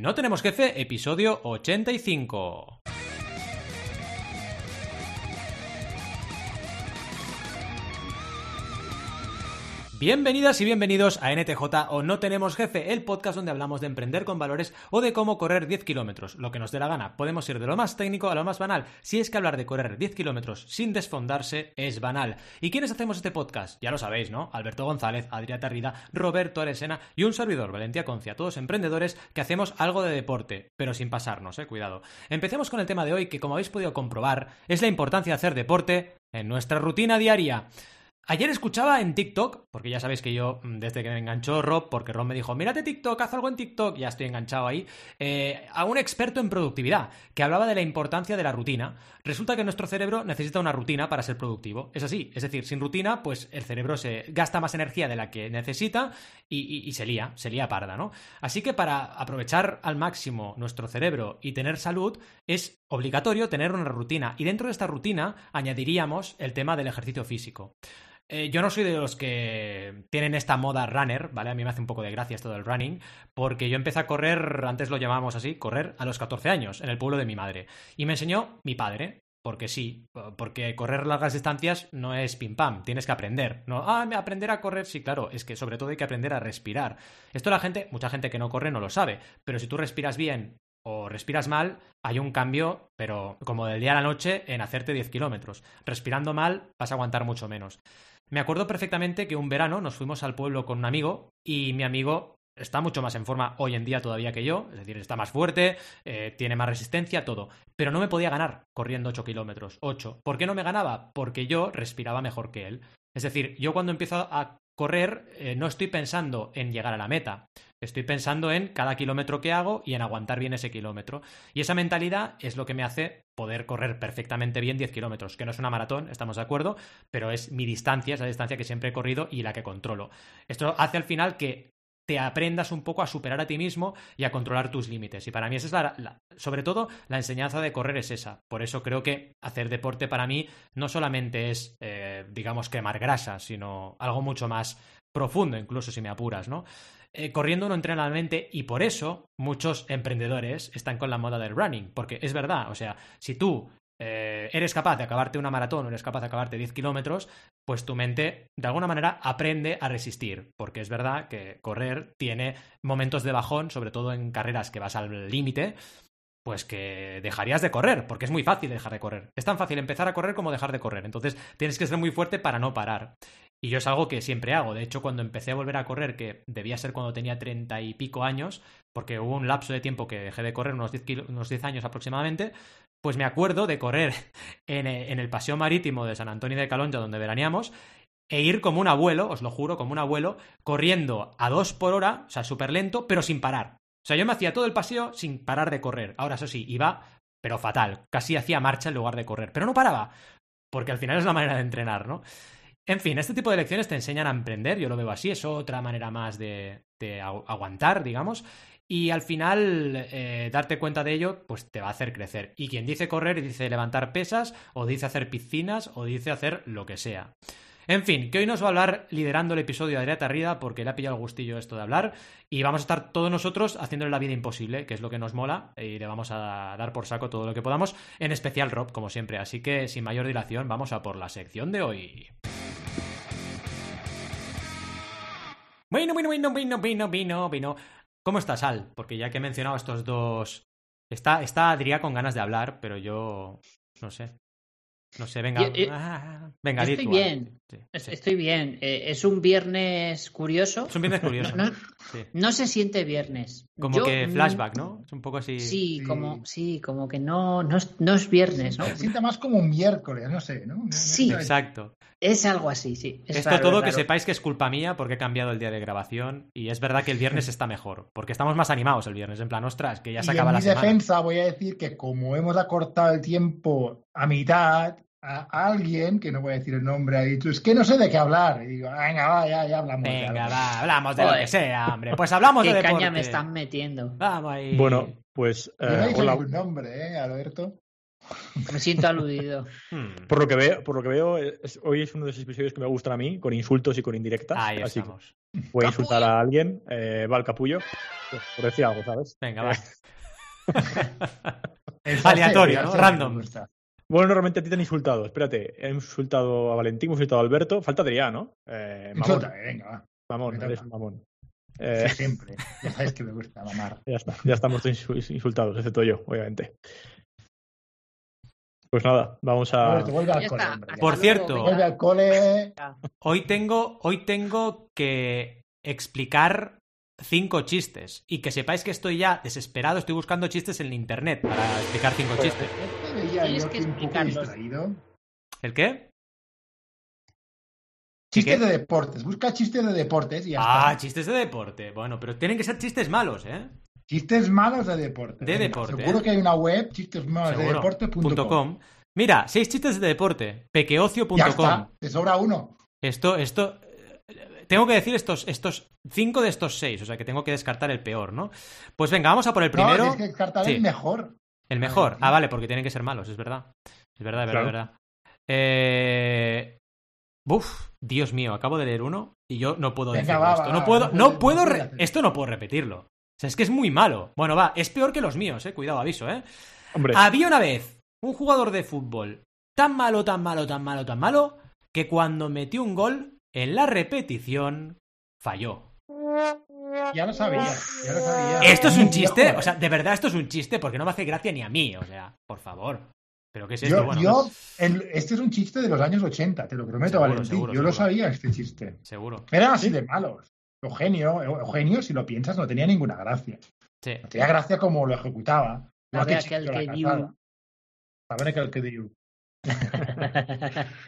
No Tenemos Jefe, episodio 85. Bienvenidas y bienvenidos a NTJ o No Tenemos Jefe, el podcast donde hablamos de emprender con valores o de cómo correr 10 kilómetros, lo que nos dé la gana. Podemos ir de lo más técnico a lo más banal, si es que hablar de correr 10 kilómetros sin desfondarse es banal. ¿Y quiénes hacemos este podcast? Ya lo sabéis, ¿no? Alberto González, Adrián Tarrida, Roberto Aresena y un servidor, Valentía Concia, todos emprendedores que hacemos algo de deporte, pero sin pasarnos, eh, cuidado. Empecemos con el tema de hoy, que como habéis podido comprobar, es la importancia de hacer deporte en nuestra rutina diaria. Ayer escuchaba en TikTok, porque ya sabéis que yo, mm, desde que me enganchó Rob, porque Rob me dijo, mírate TikTok, haz algo en TikTok, ya estoy enganchado ahí, eh, a un experto en productividad, que hablaba de la importancia de la rutina. Resulta que nuestro cerebro necesita una rutina para ser productivo. Es así, es decir, sin rutina, pues el cerebro se gasta más energía de la que necesita y, y se lía, se lía parda, ¿no? Así que para aprovechar al máximo nuestro cerebro y tener salud, es obligatorio tener una rutina. Y dentro de esta rutina añadiríamos el tema del ejercicio físico. Eh, yo no soy de los que tienen esta moda runner, ¿vale? A mí me hace un poco de gracia esto del running, porque yo empecé a correr, antes lo llamábamos así, correr a los 14 años, en el pueblo de mi madre. Y me enseñó mi padre, porque sí, porque correr largas distancias no es pim pam, tienes que aprender. No, ah, aprender a correr, sí, claro, es que sobre todo hay que aprender a respirar. Esto la gente, mucha gente que no corre no lo sabe, pero si tú respiras bien o respiras mal, hay un cambio, pero como del día a la noche, en hacerte 10 kilómetros. Respirando mal, vas a aguantar mucho menos. Me acuerdo perfectamente que un verano nos fuimos al pueblo con un amigo y mi amigo está mucho más en forma hoy en día todavía que yo, es decir, está más fuerte, eh, tiene más resistencia, todo. Pero no me podía ganar corriendo 8 kilómetros, 8. ¿Por qué no me ganaba? Porque yo respiraba mejor que él. Es decir, yo cuando empiezo a correr eh, no estoy pensando en llegar a la meta, estoy pensando en cada kilómetro que hago y en aguantar bien ese kilómetro. Y esa mentalidad es lo que me hace poder correr perfectamente bien 10 kilómetros, que no es una maratón, estamos de acuerdo, pero es mi distancia, es la distancia que siempre he corrido y la que controlo. Esto hace al final que te aprendas un poco a superar a ti mismo y a controlar tus límites. Y para mí esa es la, sobre todo la enseñanza de correr es esa. Por eso creo que hacer deporte para mí no solamente es, eh, digamos, quemar grasa, sino algo mucho más profundo, incluso si me apuras, ¿no? Eh, corriendo no entrena la mente y por eso muchos emprendedores están con la moda del running, porque es verdad, o sea, si tú eh, eres capaz de acabarte una maratón eres capaz de acabarte 10 kilómetros, pues tu mente de alguna manera aprende a resistir, porque es verdad que correr tiene momentos de bajón, sobre todo en carreras que vas al límite, pues que dejarías de correr, porque es muy fácil dejar de correr. Es tan fácil empezar a correr como dejar de correr, entonces tienes que ser muy fuerte para no parar. Y yo es algo que siempre hago. De hecho, cuando empecé a volver a correr, que debía ser cuando tenía treinta y pico años, porque hubo un lapso de tiempo que dejé de correr, unos 10, unos 10 años aproximadamente, pues me acuerdo de correr eh, en, el paseo marítimo de San Antonio de Calonja, donde veraneamos, e ir como un abuelo, os lo juro, como un abuelo, corriendo a dos por hora, o sea, súper lento, pero sin parar. O sea, yo me hacía todo el paseo sin parar de correr. Ahora, eso sí, iba, pero fatal. Casi hacía marcha en lugar de correr. Pero no paraba, porque al final es la manera de entrenar, ¿no? En fin, este tipo de lecciones te enseñan a emprender, yo lo veo así, es otra manera más de, de aguantar, digamos, y al final, eh, darte cuenta de ello, pues te va a hacer crecer. Y quien dice correr, dice levantar pesas, o dice hacer piscinas, o dice hacer lo que sea. En fin, que hoy nos va a hablar liderando el episodio de Adriana Tarrida porque le ha pillado el gustillo esto de hablar y vamos a estar todos nosotros haciéndole la vida imposible, que es lo que nos mola y le vamos a dar por saco todo lo que podamos, en especial Rob, como siempre. Así que sin mayor dilación, vamos a por la sección de hoy. Bueno, bueno, bueno, bueno, bueno, bueno, bueno. ¿Cómo estás, Al? Porque ya que he mencionado estos dos. Está, está Adrián con ganas de hablar, pero yo. No sé. No sé, venga. Eh, ah, venga, Estoy bien. Estoy bien. Eh, es un viernes curioso. Es un viernes curioso. No, se siente viernes. Como que flashback, ¿no? Es un poco así. Sí, como, sí, como que no, no, es, viernes, ¿no? Se siente más como un miércoles, no sé, ¿no? Sí, exacto. Es algo así, sí. Esto todo que sepáis que es culpa mía porque he cambiado el día de grabación y es verdad que el viernes está mejor, porque estamos más animados el viernes, en plan, ostras, que ya se acaba en la mi defensa voy a decir que como hemos acortado el tiempo a mitad, a alguien, que no voy a decir el nombre, ha dicho, es que no sé de qué hablar. Y digo, venga, va, ya, ya hablamos. Venga, va, hablamos de lo que sea, hombre. Pues hablamos de deporte. caña me están metiendo? Vamos ahí. Bueno, pues... Eh, no ningún nombre, ¿eh, Alberto? Me siento aludido. Hmm. Por lo que veo, por lo que veo hoy es uno de esos episodios que me gustan a mí, con insultos y con indirectas. Ahí así estamos. voy a insultar a alguien, eh, va al capullo, por decir algo, ¿sabes? Venga, va. Aleatorio, ¿no? Random. Bueno, normalmente a ti te han insultado. Espérate, hemos insultado a Valentín, hemos insultado a Alberto. Falta Adrián, ¿no? Eh, Insulta, venga, va. Mamón, eres un mamón. Eh... Siempre. Ya sabes que me gusta mamar. Ya está, ya estamos insultados, excepto yo, obviamente. Pues nada, vamos a. Por cierto, cole. Hoy tengo, hoy tengo que explicar cinco chistes. Y que sepáis que estoy ya desesperado, estoy buscando chistes en internet para explicar cinco pues, Tienes que explicarlos. ¿El qué? Chistes de deportes. Busca chistes de deportes y ya Ah, chistes de deporte. Bueno, pero tienen que ser chistes malos, ¿eh? Chistes malos de deporte. De deporte. Seguro que hay una web, chistesmalosdedeporte.com. Mira, seis chistes de deporte. Pequeocio.com. Te sobra uno. Esto, esto. Tengo que decir estos, estos cinco de estos seis, o sea que tengo que descartar el peor, ¿no? Pues venga, vamos a por el primero. No, tienes que descartar el mejor. El mejor. Ah, vale, porque tienen que ser malos, es verdad. Es verdad, es verdad, es verdad. Eh... Uf, Dios mío, acabo de leer uno y yo no puedo decirlo esto. no puedo, no puedo, esto no puedo repetirlo. O sea, es que es muy malo. Bueno, va, es peor que los míos, eh. Cuidado, aviso, eh. Hombre. Había una vez un jugador de fútbol tan malo, tan malo, tan malo, tan malo, que cuando metió un gol, en la repetición, falló. Ya lo sabía, ya lo sabía. ¿Esto es un chiste? O sea, de verdad esto es un chiste porque no me hace gracia ni a mí, o sea, por favor. ¿Pero qué es esto? Yo, bueno, yo pues este es un chiste de los años 80, te lo prometo, Valentín. yo lo sabía este chiste. Seguro. Eran así de malos. Eugenio, Eugenio, si lo piensas, no tenía ninguna gracia. Sí. No tenía gracia como lo ejecutaba. A ver, aquel que dio. A ver, aquel que dio.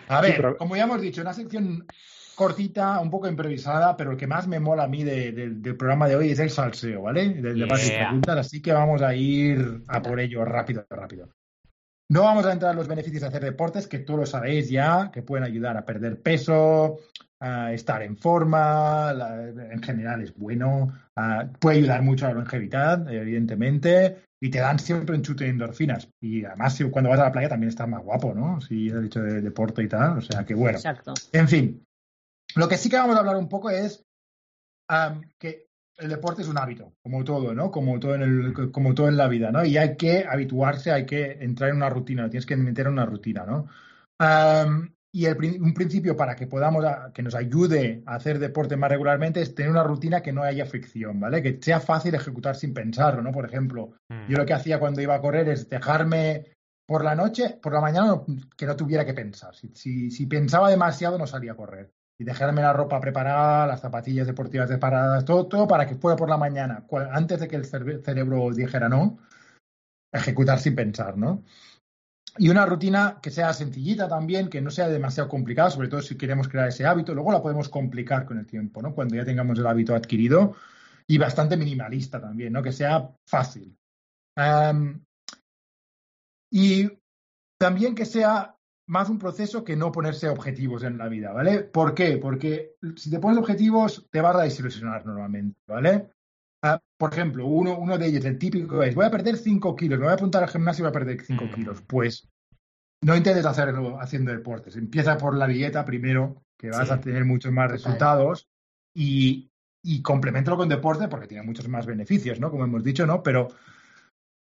A ver, como ya hemos dicho, una sección cortita, un poco improvisada, pero el que más me mola a mí del programa de hoy es el salseo, ¿vale? Del debate y preguntas, así que vamos a ir a por ello rápido, rápido. No vamos a entrar en los beneficios de hacer deportes, que todos lo sabéis ya, que pueden ayudar a perder peso, a estar en forma, en general es bueno, puede ayudar mucho a la longevidad, evidentemente, y te dan siempre un chute de endorfinas. Y además, cuando vas a la playa también estás más guapo, ¿no? Si has dicho de deporte y tal, o sea que bueno. Exacto. En fin, lo que sí que vamos a hablar un poco es que el deporte es un hábito, como todo, ¿no? Como todo en el, como todo en la vida, ¿no? Y hay que habituarse, hay que entrar en una rutina, tienes que meter en una rutina, ¿no? y un principio para que podamos, que nos ayude a hacer deporte más regularmente es tener una rutina que no haya fricción, ¿vale? Que sea fácil ejecutar sin pensarlo, ¿no? Por ejemplo, mm. yo lo que hacía cuando iba a correr es dejarme por la noche, por la mañana, que no tuviera que pensar. Si, si pensaba demasiado, no salía a correr y dejarme la ropa preparada, las zapatillas deportivas preparadas, todo, todo para que fuera por la mañana, antes de que el cerebro dijera no, ejecutar sin pensar, ¿no? Y una rutina que sea sencillita también, que no sea demasiado complicada, sobre todo si queremos crear ese hábito. Luego la podemos complicar con el tiempo, ¿no? Cuando ya tengamos el hábito adquirido. Y bastante minimalista también, ¿no? Que sea fácil. y también que sea más un proceso que no ponerse objetivos en la vida, ¿vale? ¿Por qué? Porque si te pones objetivos, te vas a desilusionar normalmente, ¿vale? Ah, por ejemplo, uno, uno de ellos, el típico es, voy a perder 5 kilos, me voy a apuntar al gimnasio y voy a perder 5 mm. kilos. Pues no intentes hacerlo haciendo deportes. Empieza por la dieta primero, que vas a tener muchos más resultados, y, y complementalo con deporte porque tiene muchos más beneficios, ¿no? Como hemos dicho, ¿no? Pero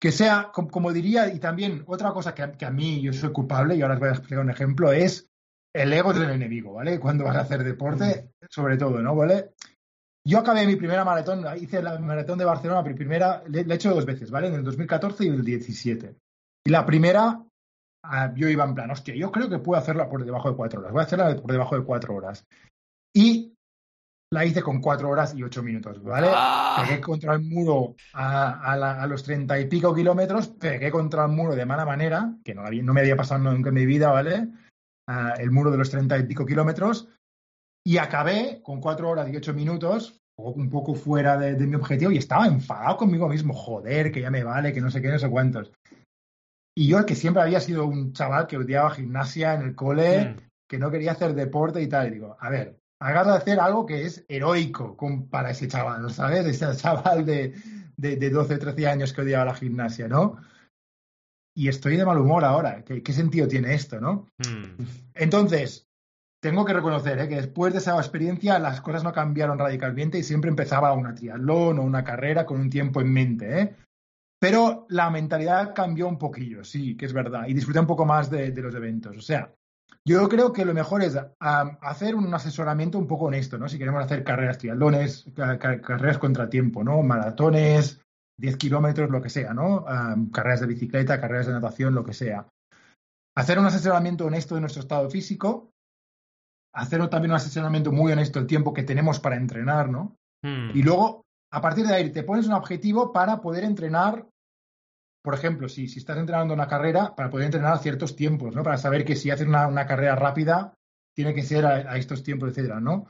que sea, como, diría, y también otra cosa que, a mí yo soy culpable, y ahora os voy a explicar un ejemplo, es el ego del enemigo, ¿vale? Cuando vas a hacer deporte, sobre todo, ¿no? ¿Vale? Yo acabé mi primera maratón, hice la maratón de Barcelona, mi primera, le, he hecho dos veces, ¿vale? En el 2014 y el 17. Y la primera, ah, yo iba en plan, hostia, yo creo que puedo hacerla por debajo de cuatro horas, voy a hacerla por debajo de cuatro horas. Y la hice con cuatro horas y ocho minutos, ¿vale? Ah. Pegué contra el muro a, los treinta y pico kilómetros, pegué contra el muro de mala manera, que no, no me había pasado nunca en mi vida, ¿vale? el muro de los treinta y pico kilómetros, y acabé con cuatro horas y ocho minutos, un poco fuera de, mi objetivo, y estaba enfadado conmigo mismo, joder, que ya me vale, que no sé qué, no sé cuántos. Y yo, que siempre había sido un chaval que odiaba gimnasia en el cole, mm. que no quería hacer deporte y tal, y digo, a ver, hagas de hacer algo que es heroico para ese chaval, ¿sabes? Ese chaval de, de, 12, 13 años que odiaba la gimnasia, ¿no? y estoy de mal humor ahora. ¿Qué, sentido tiene esto, no? Hmm. Entonces, tengo que reconocer ¿eh? que después de esa experiencia las cosas no cambiaron radicalmente y siempre empezaba una triatlón o una carrera con un tiempo en mente. ¿eh? Pero la mentalidad cambió un poquillo, sí, que es verdad, y disfruté un poco más de, los eventos. O sea, yo creo que lo mejor es hacer un asesoramiento un poco honesto, ¿no? Si queremos hacer carreras triatlones, carreras contratiempo, ¿no? Maratones, 10 kilómetros, lo que sea, ¿no? carreras de bicicleta, carreras de natación, lo que sea. Hacer un asesoramiento honesto de nuestro estado físico, hacer también un asesoramiento muy honesto del tiempo que tenemos para entrenar, ¿no? Hmm. Y luego, a partir de ahí, te pones un objetivo para poder entrenar, por ejemplo, si, si estás entrenando una carrera, para poder entrenar a ciertos tiempos, ¿no? Para saber que si haces una, carrera rápida, tiene que ser a, estos tiempos, etcétera, ¿no?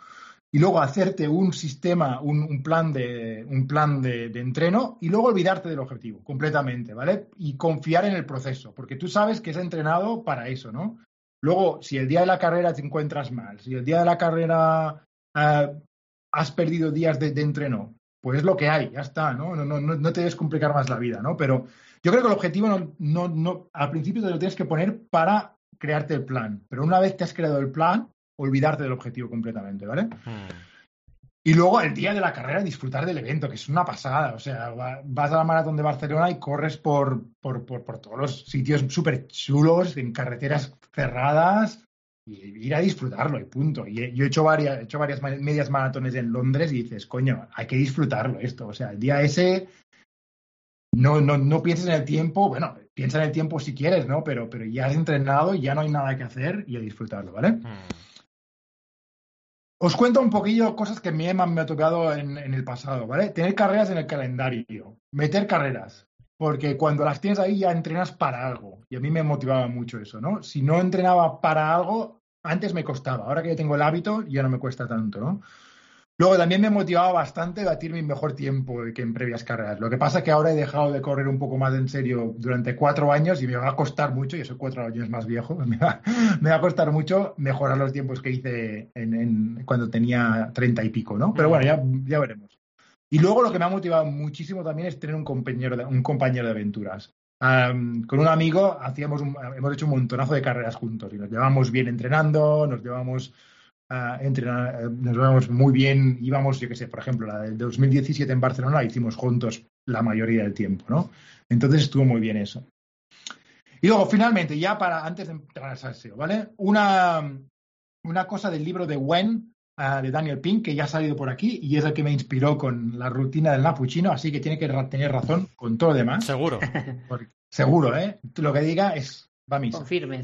y luego hacerte un sistema, un, plan, de, un plan de, entreno y luego olvidarte del objetivo completamente, ¿vale? Y confiar en el proceso, porque tú sabes que es entrenado para eso, ¿no? Luego, si el día de la carrera te encuentras mal, si el día de la carrera eh, has perdido días de, entreno, pues es lo que hay, ya está, ¿no? No, no, no te debes complicar más la vida, ¿no? Pero yo creo que el objetivo no, no, no, al principio te lo tienes que poner para crearte el plan, pero una vez te has creado el plan, olvidarte del objetivo completamente, ¿vale? Hmm. Y luego el día de la carrera disfrutar del evento, que es una pasada. O sea, vas a la maratón de Barcelona y corres por, por, por, todos los sitios súper chulos, en carreteras cerradas, y ir a disfrutarlo y punto. Y yo he hecho varias, he hecho varias medias maratones en Londres y dices, coño, hay que disfrutarlo esto. O sea, el día ese no, no, no pienses en el tiempo, bueno, piensa en el tiempo si quieres, ¿no? Pero, pero ya has entrenado, ya no hay nada que hacer y a disfrutarlo, ¿vale? Hmm. Os cuento un poquillo cosas que me, me ha tocado en, el pasado, ¿vale? Tener carreras en el calendario, meter carreras, porque cuando las tienes ahí ya entrenas para algo. Y a mí me motivaba mucho eso, ¿no? Si no entrenaba para algo, antes me costaba. Ahora que ya tengo el hábito, ya no me cuesta tanto, ¿no? Luego también me motivaba bastante batir mi mejor tiempo que en previas carreras. Lo que pasa es que ahora he dejado de correr un poco más en serio durante cuatro años y me va a costar mucho, y soy cuatro años más viejo, me va, a costar mucho mejorar los tiempos que hice en, cuando tenía treinta y pico, ¿no? Pero bueno, ya, ya veremos. Y luego lo que me ha motivado muchísimo también es tener un compañero de, un compañero de aventuras. con un amigo hacíamos hemos hecho un montonazo de carreras juntos y nos llevamos bien entrenando, nos llevamos entrenar, eh, nos vemos muy bien, íbamos, yo qué sé, por ejemplo, la del 2017 en Barcelona la hicimos juntos la mayoría del tiempo, ¿no? Entonces estuvo muy bien eso. Y luego, finalmente, ya para, antes de entrar al salseo, ¿vale? Una, una cosa del libro de Wen, ah, de Daniel Pink, que ya ha salido por aquí y es el que me inspiró con la rutina del Napuchino, así que tiene que tener razón con todo lo demás. Seguro. seguro, ¿eh? Lo que diga es va a.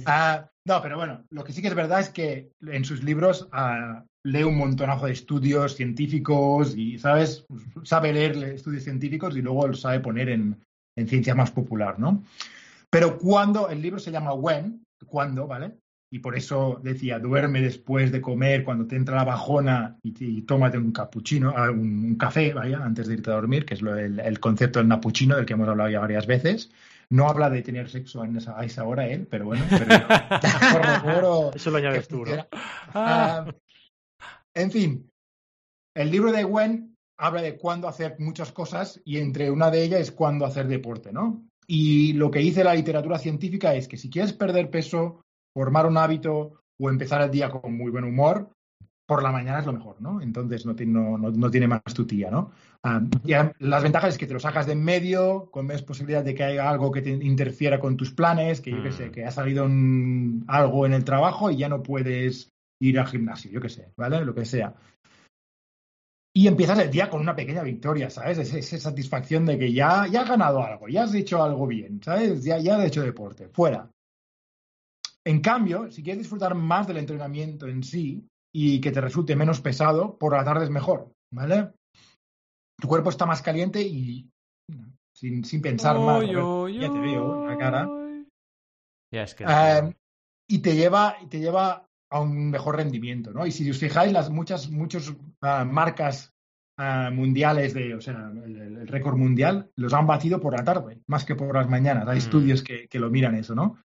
Ah, no, pero bueno, lo que sí que es verdad es que en sus libros ah, lee un montonazo de estudios científicos y, ¿sabes? Sabe leer estudios científicos y luego los sabe poner en, ciencia más popular, ¿no? Pero cuando, el libro se llama When, cuando, ¿vale? Y por eso decía, duerme después de comer, cuando te entra la bajona y, tómate un cappuccino, ah, un, café, vaya, antes de irte a dormir, que es el, el, concepto del napuchino del que hemos hablado ya varias veces. No habla de tener sexo en esa, a esa hora él, pero bueno. Eso lo añades tú, ¿no? Ah, en fin, el libro de Gwen habla de cuándo hacer muchas cosas y entre una de ellas es cuándo hacer deporte, ¿no? Y lo que dice la literatura científica es que si quieres perder peso, formar un hábito o empezar el día con muy buen humor, por la mañana es lo mejor, ¿no? Entonces no, no, no, tiene más tu tía, ¿no? Ah, las ventajas es que te lo sacas de en medio, con menos posibilidad de que haya algo que te interfiera con tus planes, que yo qué sé, mm. que ha salido algo en el trabajo y ya no puedes ir al gimnasio, yo qué sé, ¿vale? Lo que sea. Y empiezas el día con una pequeña victoria, ¿sabes? Esa, satisfacción de que ya, ya has ganado algo, ya has hecho algo bien, ¿sabes? Ya, ya has hecho deporte, fuera. En cambio, si quieres disfrutar más del entrenamiento en sí, y que te resulte menos pesado, por la tarde es mejor, ¿vale? Tu cuerpo está más caliente y sin, sin pensar más. ya te veo la cara. Em, y te lleva, te lleva a un mejor rendimiento, ¿no? Y si os fijáis, las muchas, muchas ah, marcas ah, mundiales de, o sea, el, récord mundial los han batido por la tarde, más que por las mañanas. Hay mm. estudios que, que, lo miran eso, ¿no?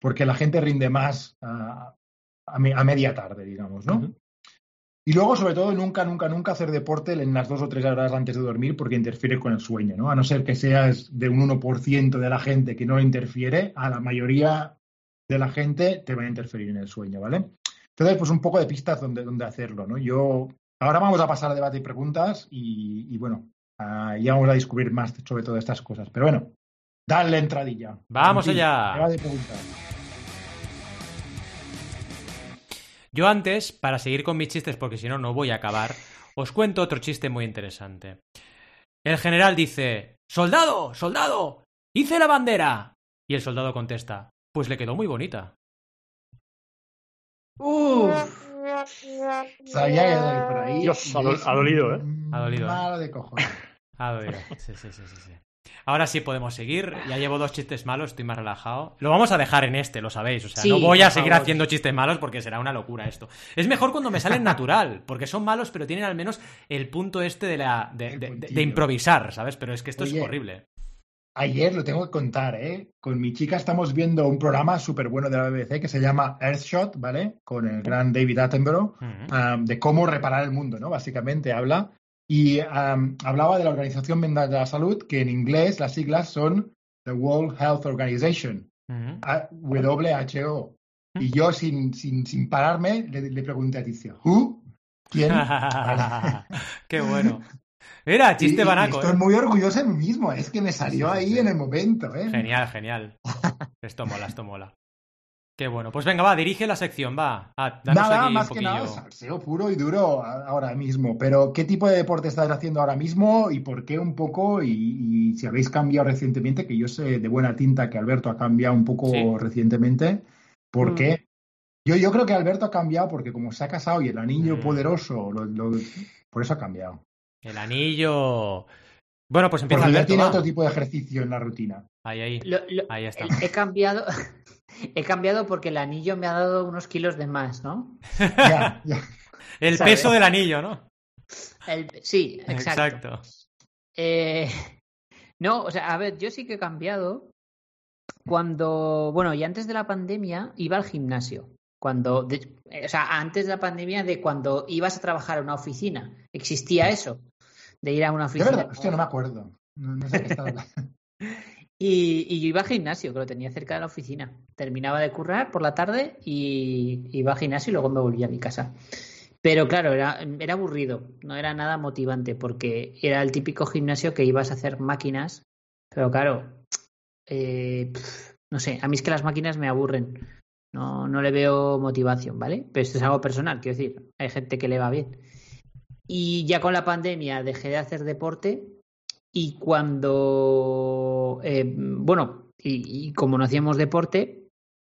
Porque la gente rinde más ah, a, media tarde, digamos, ¿no? Y luego, sobre todo, nunca, nunca, nunca hacer deporte en las dos o tres horas antes de dormir porque interfiere con el sueño, ¿no? A no ser que seas de un 1% de la gente que no interfiere, a la mayoría de la gente te va a interferir en el sueño, ¿vale? Entonces, pues un poco de pistas donde, donde hacerlo, ¿no? Yo, ahora vamos a pasar a debate y preguntas y, bueno, uh, ya vamos a descubrir más sobre todas estas cosas. Pero bueno, dale entradilla. Vamos allá. Debate y preguntas. Yo antes, para seguir con mis chistes, porque si no, no voy a acabar, os cuento otro chiste muy interesante. El general dice, ¡Soldado! ¡Soldado! ¡Hice la bandera! Y el soldado contesta, pues le quedó muy bonita. Uf. Sabía que por ahí. Dios, ha, dolido, ¿eh? Ha dolido. ¿eh? de cojones. Ha dolido. Sí, sí, sí, sí. Ahora sí podemos seguir. Ya llevo dos chistes malos, estoy más relajado. Lo vamos a dejar en este, lo sabéis. O sea, no voy a seguir haciendo chistes malos porque será una locura esto. Es mejor cuando me salen natural, porque son malos, pero tienen al menos el punto este de la de, improvisar, ¿sabes? Pero es que esto es horrible. Ayer lo tengo que contar, ¿eh? Con mi chica estamos viendo un programa súper bueno de la BBC que se llama Earthshot, ¿vale? Con el gran David Attenborough, um, de cómo reparar el mundo, ¿no? Básicamente habla y hablaba de la Organización Mundial de la Salud, que en inglés las siglas son the World Health Organization, WHO. Y yo, sin, sin, sin pararme, le, pregunté a Ticia, ¿Who? ¿Quién? Qué bueno. Mira, chiste banaco. estoy ¿eh? muy orgulloso de mí mismo, es que me salió ahí en el momento. ¿eh? Genial, genial. esto mola, esto mola. Qué bueno. Pues venga, va, dirige la sección, va. Ah, nada, más que nada, salseo puro y duro ahora mismo. Pero, ¿qué tipo de deporte estás haciendo ahora mismo y por qué un poco? Y, si habéis cambiado recientemente, que yo sé de buena tinta que Alberto ha cambiado un poco recientemente, ¿por mm. qué? Yo, yo creo que Alberto ha cambiado porque como se ha casado y el anillo mm. poderoso, por eso ha cambiado. El anillo... Bueno, pues empieza Alberto. tiene otro tipo de ejercicio en la rutina. Ahí, ahí. ahí está. He cambiado... He cambiado porque el anillo me ha dado unos kilos de más, ¿no? El peso del anillo, ¿no? Sí, exacto. Eh, no, o sea, a ver, yo sí que he cambiado. Cuando, bueno, y antes de la pandemia iba al gimnasio. Cuando, o sea, antes de la pandemia de cuando ibas a trabajar en una oficina. ¿Existía eso? De ir a una oficina. De verdad, hostia, no me acuerdo. No, sé qué estaba Y, yo iba al gimnasio, que lo tenía cerca de la oficina. Terminaba de currar por la tarde y iba al gimnasio y luego me volvía a mi casa. Pero claro, era, era aburrido, no era nada motivante porque era el típico gimnasio que ibas a hacer máquinas, pero claro, eh, no sé, a mí es que las máquinas me aburren, no, no le veo motivación, ¿vale? Pero esto es algo personal, quiero decir, hay gente que le va bien. Y ya con la pandemia dejé de hacer deporte y cuando, eh, bueno, y, como no hacíamos deporte,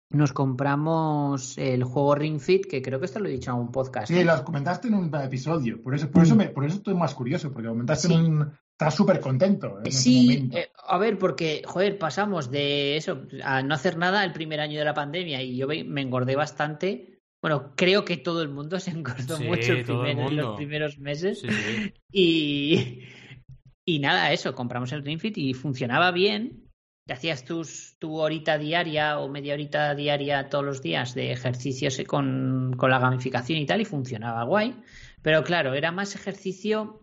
nos compramos el juego Ring Fit, que creo que esto lo he dicho en un podcast. Sí, lo comentaste en un episodio, por eso, por eso, me, por eso estoy más curioso, porque comentaste en un... Estás súper contento. sí, eh, a ver, porque, joder, pasamos de eso a no hacer nada el primer año de la pandemia y yo me engordé bastante. Bueno, creo que todo el mundo se engordó mucho en los primeros meses. y, y nada, eso, compramos el Ringfit y funcionaba bien. Te hacías tus, tu horita diaria o media horita diaria todos los días de ejercicios con, con la gamificación y tal, y funcionaba guay. Pero claro, era más ejercicio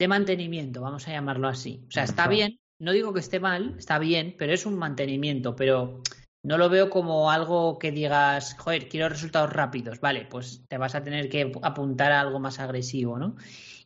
de mantenimiento, vamos a llamarlo así. O sea, está bien, no digo que esté mal, está bien, pero es un mantenimiento, pero no lo veo como algo que digas, joder, quiero resultados rápidos, vale, pues te vas a tener que apuntar a algo más agresivo, ¿no?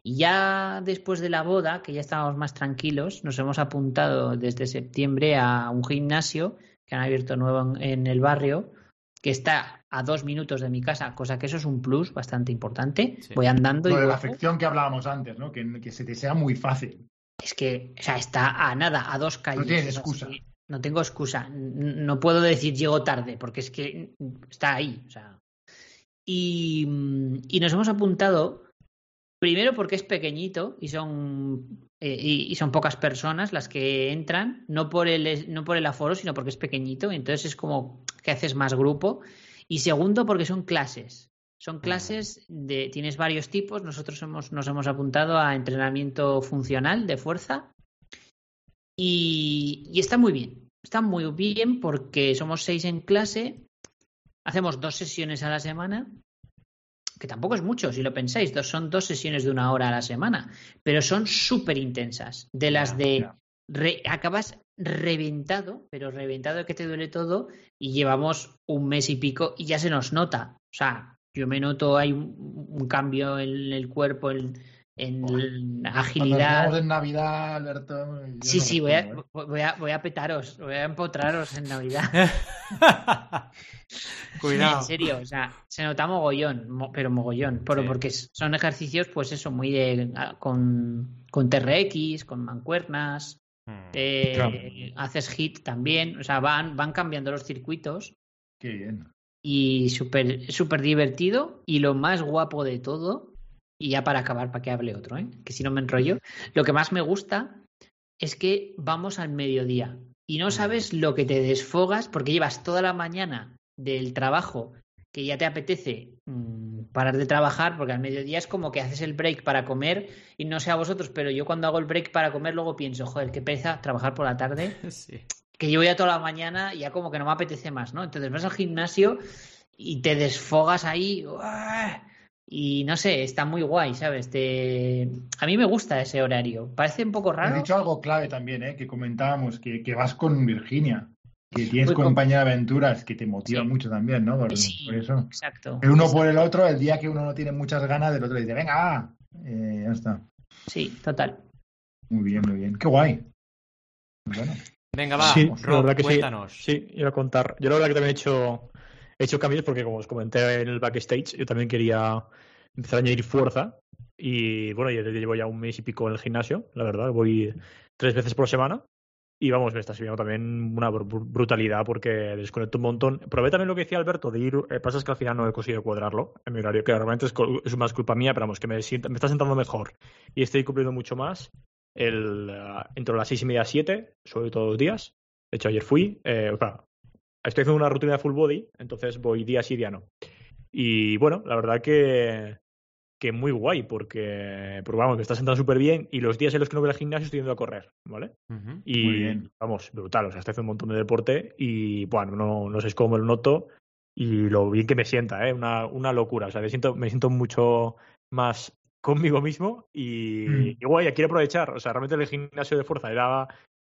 Y ya después de la boda, que ya estábamos más tranquilos, nos hemos apuntado desde septiembre a un gimnasio que han abierto nuevo en, el barrio, que está a dos minutos de mi casa, cosa que eso es un plus bastante importante. Voy andando. Lo de la afección que hablábamos antes, ¿no? Que, se te sea muy fácil. Es que, o sea, está a nada, a dos calles. No tienes excusa. No tengo excusa. No puedo decir llego tarde, porque es que está ahí. O sea. y nos hemos apuntado Primero porque es pequeñito y son, eh, y, son pocas personas las que entran, no por, el, no por el aforo, sino porque es pequeñito, entonces es como que haces más grupo. Y segundo porque son clases. Son clases de, tienes varios tipos, nosotros hemos, nos hemos apuntado a entrenamiento funcional de fuerza y, y está muy bien. Está muy bien porque somos seis en clase, hacemos dos sesiones a la semana que tampoco es mucho si lo pensáis, son dos sesiones de una hora a la semana, pero son súper intensas, de las de acabas reventado, pero reventado de que te duele todo y llevamos un mes y pico y ya se nos nota. O sea, yo me noto hay un, cambio en el cuerpo, en, en agilidad. En Navidad, Alberto. Sí, sí, voy, a, ¿eh? voy, a, voy a petaros, voy a empotraros en Navidad. Cuidado. En serio, o sea, se nota mogollón, pero mogollón. Pero porque son ejercicios, pues eso, muy de. con, con TRX, con mancuernas. Hmm. Eh, haces hit también, o sea, van, van cambiando los circuitos. Qué bien. Y súper super divertido. Y lo más guapo de todo, y ya para acabar, para que hable otro, ¿eh? que si no me enrollo, lo que más me gusta es que vamos al mediodía y no sabes lo que te desfogas porque llevas toda la mañana del trabajo que ya te apetece mm, parar de trabajar, porque al mediodía es como que haces el break para comer, y no sé a vosotros, pero yo cuando hago el break para comer luego pienso, joder, qué pereza trabajar por la tarde, que llevo ya toda la mañana y ya como que no me apetece más, ¿no? Entonces vas al gimnasio y te desfogas ahí, y no sé, está muy guay, ¿sabes? Te... A mí me gusta ese horario, parece un poco raro. Has dicho algo clave también, ¿eh? que comentábamos, que, que vas con Virginia que tienes compañía de aventuras que te motiva mucho también, ¿no? Por, sí, eso. Exacto. El uno por el otro, el día que uno no tiene muchas ganas, del otro dice, venga, eh, ya está. Sí, total. Muy bien, muy bien. Qué guay. Bueno. Venga, va, sí, Rob, que cuéntanos. Sí, iba a contar. Yo la verdad que también he hecho, he hecho cambios porque, como os comenté en el backstage, yo también quería empezar a añadir fuerza. Y bueno, yo llevo ya un mes y pico en el gimnasio, la verdad. Voy tres veces por semana y vamos, me está sirviendo también una brutalidad porque desconecto un montón. Probé también lo que decía Alberto de ir. Eh, pasa es que al final no he conseguido cuadrarlo en mi horario, que realmente es, más culpa mía, pero vamos, que me, me está sentando mejor y estoy cumpliendo mucho más. El, uh, entre las seis y media siete, sobre todos los días. De hecho, ayer fui. Eh, o sea, estoy haciendo una rutina de full body, entonces voy día sí, día no. Y bueno, la verdad que que muy guay, porque, porque vamos, me está sentando súper bien y los días en los que no voy al gimnasio estoy yendo a correr, ¿vale? Y vamos, brutal, o sea, estoy haciendo un montón de deporte y bueno, no, no sé cómo lo noto y lo bien que me sienta, ¿eh? Una, una locura, o sea, me siento, me siento mucho más conmigo mismo y, mm. y guay, quiero aprovechar, o sea, realmente el gimnasio de fuerza era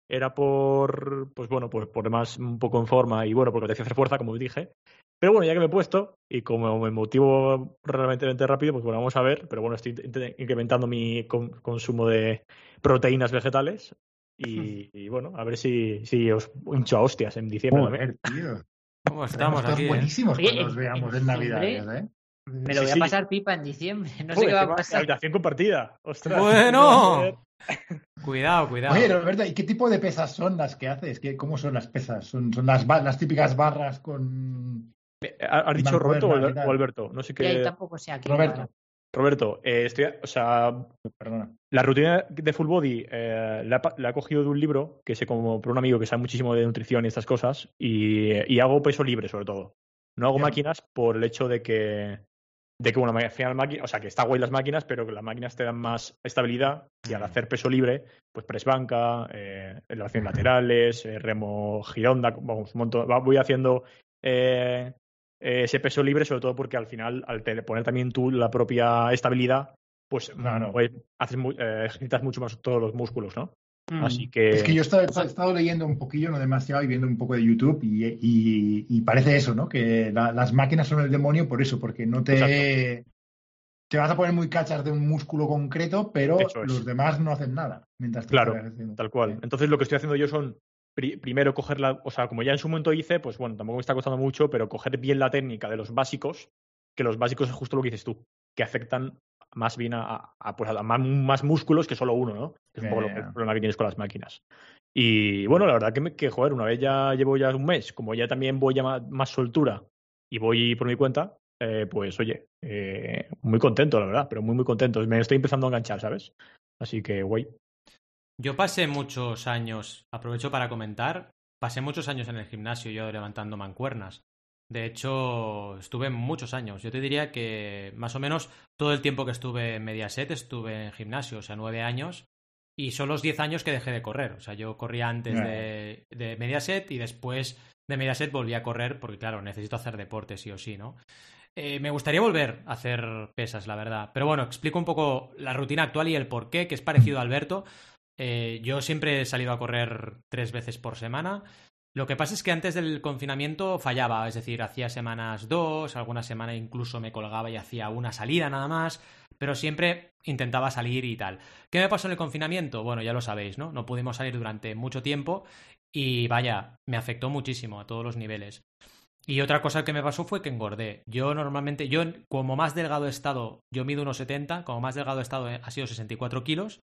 era por, pues bueno, pues por más un poco en forma y bueno, porque te hacía hacer fuerza, como dije. Pero bueno, ya que me he puesto y como me motivo realmente rápido, pues bueno, vamos a ver. Pero bueno, estoy incrementando mi consumo de proteínas vegetales y, bueno, a ver si, si os hincho a hostias en diciembre. ¿Cómo estamos aquí? Eh? buenísimos cuando nos veamos en Navidad, ¿eh? Me lo voy a pasar pipa en diciembre. No sé qué va a pasar. Habitación compartida. Ostras. Bueno. cuidado, cuidado. Oye, Roberta, ¿y qué tipo de pesas son las que haces? ¿Cómo son las pesas? ¿Son, son las, las típicas barras con ¿Has dicho Roberto o Alberto? No sé qué. tampoco sé Roberto. Roberto, eh, estoy, o sea, Perdona. la rutina de full body eh, la, he cogido de un libro que sé como por un amigo que sabe muchísimo de nutrición y estas cosas y, hago peso libre sobre todo. No hago máquinas por el hecho de que, de que bueno, al final o sea, que está guay las máquinas, pero que las máquinas te dan más estabilidad y al mm. hacer peso libre, pues press banca, eh, elevaciones laterales, eh, remo gironda, vamos, un montón, voy haciendo eh, eh, ese peso libre, sobre todo porque al final, al poner también tú la propia estabilidad, pues Pues, haces eh, ejercitas mucho más todos los músculos, ¿no? Mm. Así que... Es que yo he estado, leyendo un poquillo, no demasiado, y viendo un poco de YouTube, y, parece eso, ¿no? Que las máquinas son el demonio por eso, porque no te... Te vas a poner muy cachas de un músculo concreto, pero los demás no hacen nada. Mientras claro, tal cual. Entonces lo que estoy haciendo yo son primero coger la, o sea, como ya en su momento hice, pues bueno, tampoco me está costando mucho, pero coger bien la técnica de los básicos, que los básicos es justo lo que dices tú, que afectan más bien a, pues más, músculos que solo uno, ¿no? Que es un poco el problema que tienes con las máquinas. Y bueno, la verdad que, que, joder, una vez ya llevo ya un mes, como ya también voy a más, soltura y voy por mi cuenta, eh, pues oye, eh, muy contento, la verdad, pero muy, muy contento. Me estoy empezando a enganchar, ¿sabes? Así que, güey. Yo pasé muchos años, aprovecho para comentar, pasé muchos años en el gimnasio yo levantando mancuernas. De hecho, estuve muchos años. Yo te diría que más o menos todo el tiempo que estuve en Mediaset estuve en gimnasio, o sea, nueve años. Y son los diez años que dejé de correr. O sea, yo corría antes de, de Mediaset y después de Mediaset volví a correr porque, claro, necesito hacer deporte sí o sí, ¿no? Eh, me gustaría volver a hacer pesas, la verdad. Pero bueno, explico un poco la rutina actual y el por qué, que es parecido a Alberto. Eh, yo siempre he salido a correr tres veces por semana. Lo que pasa es que antes del confinamiento fallaba, es decir, hacía semanas dos, alguna semana incluso me colgaba y hacía una salida nada más, pero siempre intentaba salir y tal. ¿Qué me pasó en el confinamiento? Bueno, ya lo sabéis, ¿no? No pudimos salir durante mucho tiempo y vaya, me afectó muchísimo a todos los niveles. Y otra cosa que me pasó fue que engordé. Yo normalmente, yo como más delgado he estado, yo mido unos 70, como más delgado he estado ha sido 64 kilos,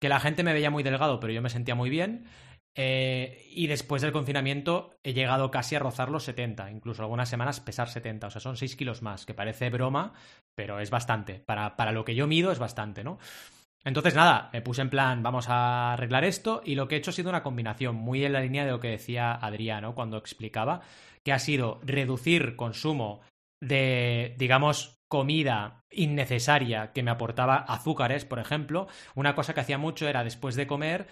que la gente me veía muy delgado, pero yo me sentía muy bien. Eh, y después del confinamiento he llegado casi a rozar los 70, incluso algunas semanas pesar 70, o sea, son 6 kilos más, que parece broma, pero es bastante. Para, para lo que yo mido es bastante, ¿no? Entonces, nada, me puse en plan, vamos a arreglar esto, y lo que he hecho ha sido una combinación, muy en la línea de lo que decía Adriano cuando explicaba, que ha sido reducir consumo de, digamos, comida innecesaria que me aportaba azúcares, por ejemplo. Una cosa que hacía mucho era después de comer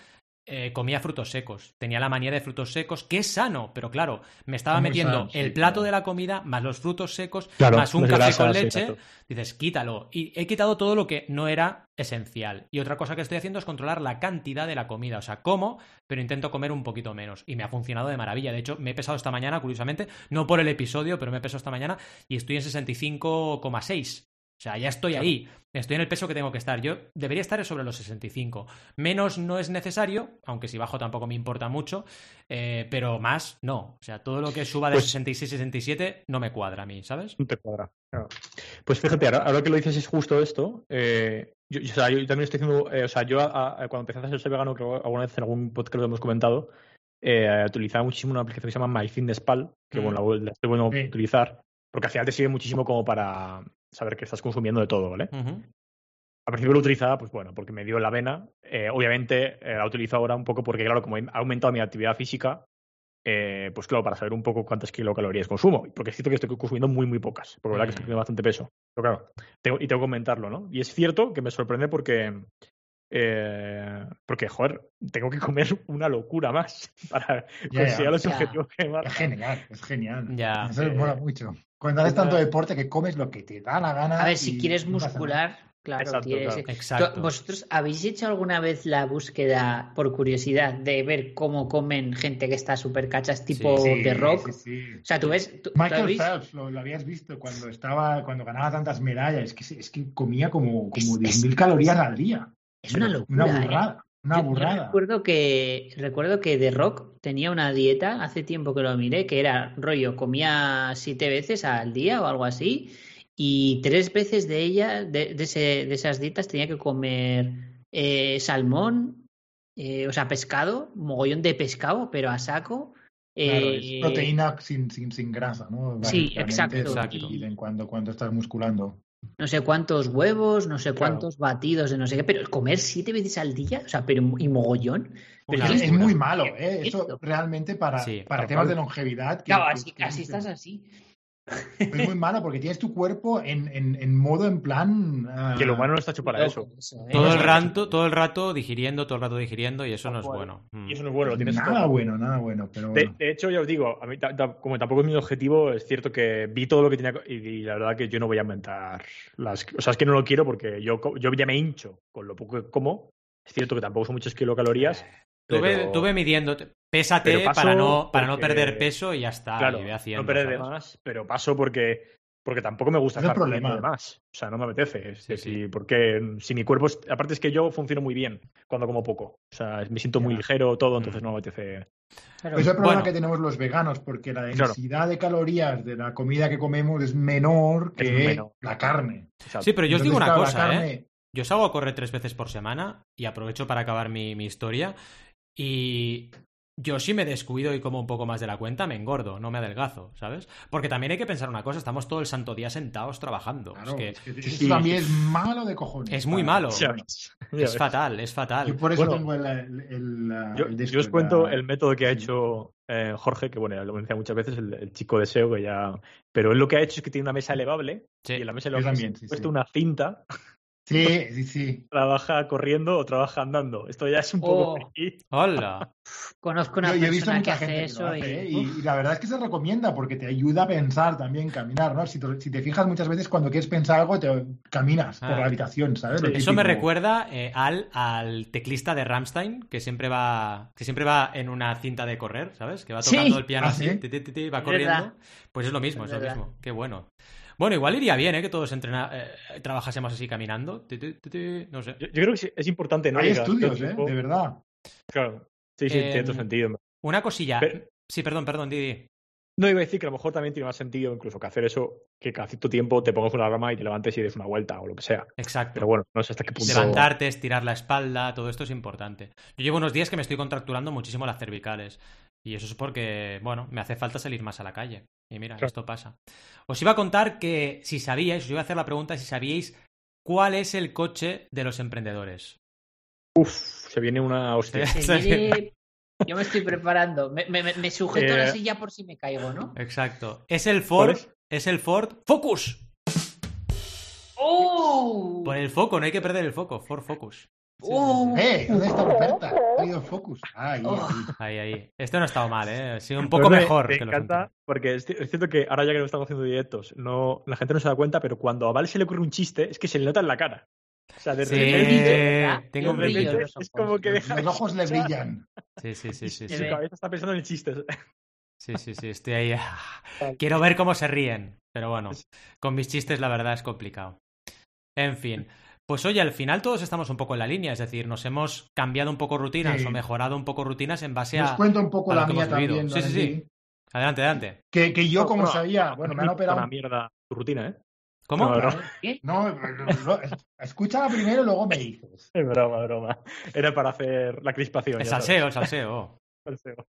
eh, comía frutos secos. Tenía la manía de frutos secos, que es sano, pero claro, me estaba metiendo el plato de la comida más los frutos secos, más un café con leche. dices, quítalo. Y he quitado todo lo que no era esencial. Y otra cosa que estoy haciendo es controlar la cantidad de la comida. O sea, como, pero intento comer un poquito menos. Y me ha funcionado de maravilla. De hecho, me he pesado esta mañana, curiosamente, no por el episodio, pero me he pesado esta mañana y estoy en 65,6. O sea, ya estoy ahí. Estoy en el peso que tengo que estar. Yo debería estar sobre los 65. Menos no es necesario, aunque si bajo tampoco me importa mucho, eh, pero más no. O sea, todo lo que suba de 66 pues 67 no me cuadra a mí, ¿sabes? No te cuadra. Pues fíjate, ahora, que lo dices es justo esto. Eh, yo, o sea, yo también estoy haciendo. Eh, o sea, yo cuando empecé a hacerse vegano, que alguna vez en algún podcast lo hemos comentado, utilizaba muchísimo una aplicación que se llama MyFitnessPal, que bueno, mm. la, estoy bueno utilizar, porque al final te sirve muchísimo como para saber que estás consumiendo de todo, ¿vale? Al principio lo utilizaba, pues bueno, porque me dio la vena. Eh, obviamente eh, la utilizo ahora un poco porque, claro, como he aumentado mi actividad física, eh, pues claro, para saber un poco cuántas kilocalorías consumo. Porque es cierto que estoy consumiendo muy, muy pocas. Porque la verdad que estoy teniendo bastante peso. Pero claro, tengo, y tengo que comentarlo, ¿no? Y es cierto que me sorprende porque eh, porque, joder, tengo que comer una locura más para conseguir los objetivos que Es genial, es genial. Eso me mola mucho. Cuando haces tanto deporte que comes lo que te da la gana. A ver, si quieres muscular, claro, Exacto, ¿Vosotros habéis hecho alguna vez la búsqueda, por curiosidad, de ver cómo comen gente que está súper cachas, tipo The Rock? o sea, tú ves. Michael Phelps, lo, habías visto cuando estaba, cuando ganaba tantas medallas, es que, es que comía como, como 10.000 calorías al día. Es una locura. Una ¿eh? burrada. Una burrada. recuerdo que recuerdo que The Rock tenía una dieta hace tiempo que lo miré que era rollo comía siete veces al día o algo así y tres veces de ella de, de, esas dietas tenía que comer eh, salmón eh, o sea pescado mogollón de pescado pero a saco proteína sin, sin, sin grasa, ¿no? Sí, exacto. En cuando, cuando estás musculando no sé cuántos huevos, no sé cuántos batidos de no sé qué, pero comer siete veces al día, o sea, pero y mogollón. es, muy malo, ¿eh? Eso realmente para, para temas de longevidad. claro, así, así estás así. Es muy malo porque tienes tu cuerpo en, en, modo en plan. Que el humano no está hecho para eso. ¿eh? Todo, el rato, todo el rato digiriendo, todo el rato digiriendo y eso no es bueno. Y eso no es bueno. Tienes nada bueno, nada bueno. Pero de, hecho, ya os digo, a mí, como tampoco es mi objetivo, es cierto que vi todo lo que tenía y, la verdad que yo no voy a inventar las. O sea, es que no lo quiero porque yo, yo ya me hincho con lo poco que como. Es cierto que tampoco son muchas kilocalorías, Tuve, tuve midiéndote. Pésate para no, para no perder peso y ya está. Claro, no perder de más, pero paso porque, porque tampoco me gusta estar problema. de más. O sea, no me apetece. Sí, Porque si mi cuerpo. aparte es que yo funciono muy bien cuando como poco. O sea, me siento muy ligero, todo, mm. entonces no me apetece. es el problema que tenemos los veganos, porque la densidad de calorías de la comida que comemos es menor que la carne. Sí, pero yo os digo una cosa, ¿eh? Yo salgo a correr tres veces por semana y aprovecho para acabar mi, mi historia. Y yo si me descuido y como un poco más de la cuenta, me engordo, no me adelgazo, ¿sabes? Porque también hay que pensar una cosa, estamos todo el santo día sentados trabajando. es que, también es malo de cojones. Es muy malo. es fatal, es fatal. Y por eso tengo el, yo, os cuento el método que ha hecho eh, Jorge, que bueno, lo mencioné muchas veces, el, chico de SEO, que ya... Pero él lo que ha hecho es que tiene una mesa elevable y en la mesa elevable ha puesto una cinta Sí, sí, sí. Trabaja corriendo o trabaja andando. Esto ya es un poco. Oh. ¡Hola! Conozco una Yo, yo he visto persona que hace gente que eso lo hace, y, ¿eh? y, la verdad es que se recomienda porque te ayuda a pensar también, caminar, ¿no? Si te, si te fijas muchas veces cuando quieres pensar algo, te caminas por Ah. la habitación, ¿sabes? Eso me recuerda eh, al, al teclista de Rammstein, que siempre va que siempre va en una cinta de correr, ¿sabes? Que va Sí. tocando el piano Ah, así, ¿sí? ti, ti, ti, ti, va corriendo. verdad. Pues es lo mismo, Es es, lo mismo. Qué bueno. Bueno, igual iría bien, ¿eh? Que todos entrena eh, trabajásemos así caminando. No sé. Yo, yo creo que sí- es importante, ¿no? Hay Llegar estudios, el ¿eh? De verdad. Claro. Sí, sí, tiene todo Em, sentido. Una cosilla. Pero- Sí, perdón, perdón, Didi. No iba a decir que a lo mejor también tiene más sentido incluso que hacer eso, que cada cierto tiempo te pongas una rama y te levantes y des una vuelta o lo que sea. Exacto. Pero bueno, no sé hasta qué punto. Levantarte, estirar la espalda, todo esto es importante. Yo llevo unos días que me estoy contracturando muchísimo las cervicales. Y eso es porque, bueno, me hace falta salir más a la calle. Y mira, Claro. esto pasa. Os iba a contar que si sabíais, os iba a hacer la pregunta si sabíais cuál es el coche de los emprendedores. Uf, se viene una hostia. Sí. se viene- Yo me estoy preparando. Me, me- me sujeto a la Eh, silla por si me caigo, ¿no? Exacto. Es el Ford. ¿Cuál es? Es el Ford Focus. ¡Oh! Por el foco, no hay que perder el foco. Ford Focus. ¡Oh! ¡Eh! ¿Dónde está la oferta? Ha ido Focus. Ahí, Oh. ahí. Ahí. Este no ha estado mal, ¿eh? Ha sido un Pero poco me- mejor Me que los encanta porque es, cierto que ahora ya que no estamos haciendo directos, no, la gente no se da cuenta, pero cuando a Val se le ocurre un chiste, es que se le nota en la cara. O sea, de Sí, repente, ¿verdad? tengo Yo un de brillo. es ojos. como que deja. Los ojos le brillan. Sí, sí, sí, sí. y sí. su cabeza está pensando en chistes. Sí, sí, sí, estoy ahí. Quiero ver cómo se ríen. Pero bueno, con mis chistes la verdad es complicado. En fin. Pues oye, al final todos estamos un poco en la línea, es decir, nos hemos cambiado un poco rutinas Sí. o mejorado un poco rutinas en base Os a... cuento un poco la mía también. Sí, sí, sí. Adelante, adelante. Que, que yo, como sabía, bueno, me han Una operado. mierda tu rutina, ¿eh? ¿Cómo? No, no. No, escúchala primero y luego me dices. Es broma, broma. Era para hacer la crispación. El salseo, el salseo. Salseo.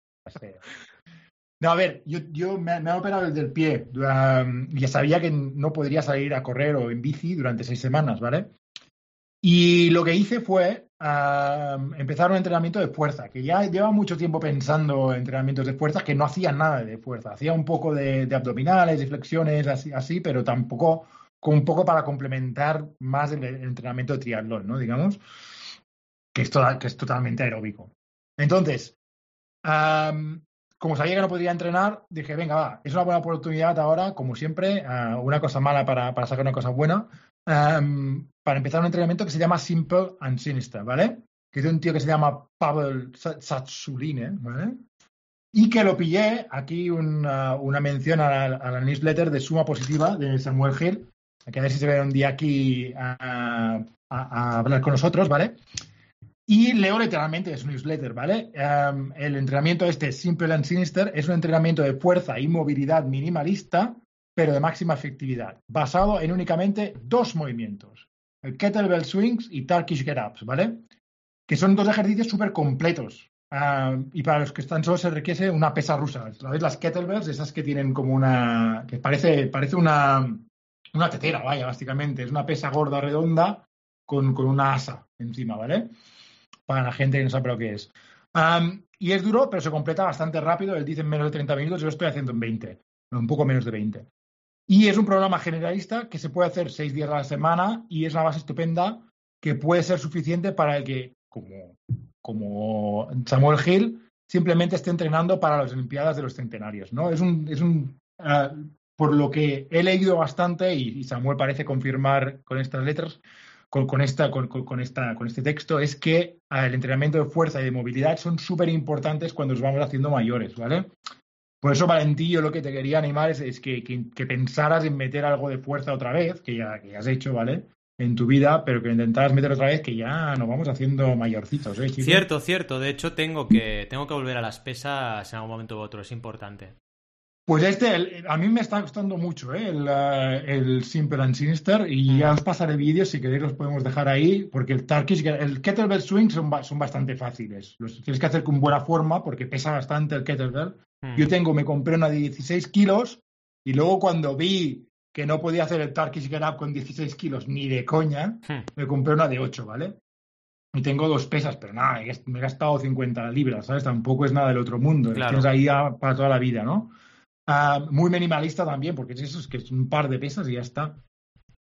No, a ver, yo, yo me, me han operado el del pie. um, ya sabía que no podría salir a correr o en bici durante seis semanas, ¿vale? Y lo que hice fue um, empezar un entrenamiento de fuerza, que ya lleva mucho tiempo pensando en entrenamientos de fuerza, que no hacía nada de fuerza. Hacía un poco de, abdominales, de flexiones, así, así, pero tampoco, con un poco para complementar más el, entrenamiento de triatlón, ¿no? Digamos, que es, toda- que es totalmente aeróbico. Entonces, um, como sabía que no podría entrenar, dije, venga, va, es una buena oportunidad ahora, como siempre, ah, una cosa mala para, para sacar una cosa buena, am, para empezar un entrenamiento que se llama Simple and Sinister, ¿vale? Que es de un tío que se llama Pavel Sa- Satsuline, ¿vale? Y que lo pillé, aquí una, una mención a la, newsletter de Suma Positiva de Samuel Hill, que a ver si se ve un día aquí a, a- hablar con nosotros, ¿vale? Y leo literalmente su newsletter, ¿vale? Um, el entrenamiento este, Simple and Sinister, es un entrenamiento de fuerza y movilidad minimalista, pero de máxima efectividad, basado en únicamente dos movimientos, el kettlebell swings y Turkish get-ups, ¿vale? Que son dos ejercicios súper completos. Um, y para los que están solos se requiere una pesa rusa. ¿Sabéis? Las kettlebells, esas que tienen como una... que parece, parece una, una tetera, vaya, básicamente. Es una pesa gorda, redonda, con, con una asa encima, ¿vale? para la gente que no sabe lo que es. Y es duro, pero se completa bastante rápido. Él dice en menos de 30 minutos, yo lo estoy haciendo en 20, un poco menos de 20. Y es un programa generalista que se puede hacer seis días a la semana y es una base estupenda que puede ser suficiente para el que, como, como Samuel Hill, simplemente esté entrenando para las Olimpiadas de los Centenarios. ¿no? Es un, es un uh, por lo que he leído bastante y, y Samuel parece confirmar con estas letras, con, con, esta, con, con, esta, con este texto es que el entrenamiento de fuerza y de movilidad son súper importantes cuando nos vamos haciendo mayores, ¿vale? Por eso, Valentín, yo lo que te quería animar es, es que, que, que, pensaras en meter algo de fuerza otra vez, que ya, que ya has hecho, ¿vale? En tu vida, pero que intentaras meter otra vez, que ya nos vamos haciendo mayorcitos, ¿eh? Cierto, cierto. De hecho, tengo que, tengo que volver a las pesas en algún momento u otro. Es importante. Pues este, el, a mí me está costando mucho ¿eh? el, el, Simple and Sinister y mm. ya os pasaré vídeos si queréis los podemos dejar ahí porque el Turkish, el Kettlebell Swing son, son bastante fáciles. Los tienes que hacer con buena forma porque pesa bastante el Kettlebell. Mm. Yo tengo, me compré una de 16 kilos y luego cuando vi que no podía hacer el Turkish Get Up con 16 kilos ni de coña, mm. me compré una de 8, ¿vale? Y tengo dos pesas, pero nada, me he gastado 50 libras, ¿sabes? Tampoco es nada del otro mundo. Claro. Tienes ahí para toda la vida, ¿no? Uh, muy minimalista también, porque es eso, es que es un par de pesas y ya está.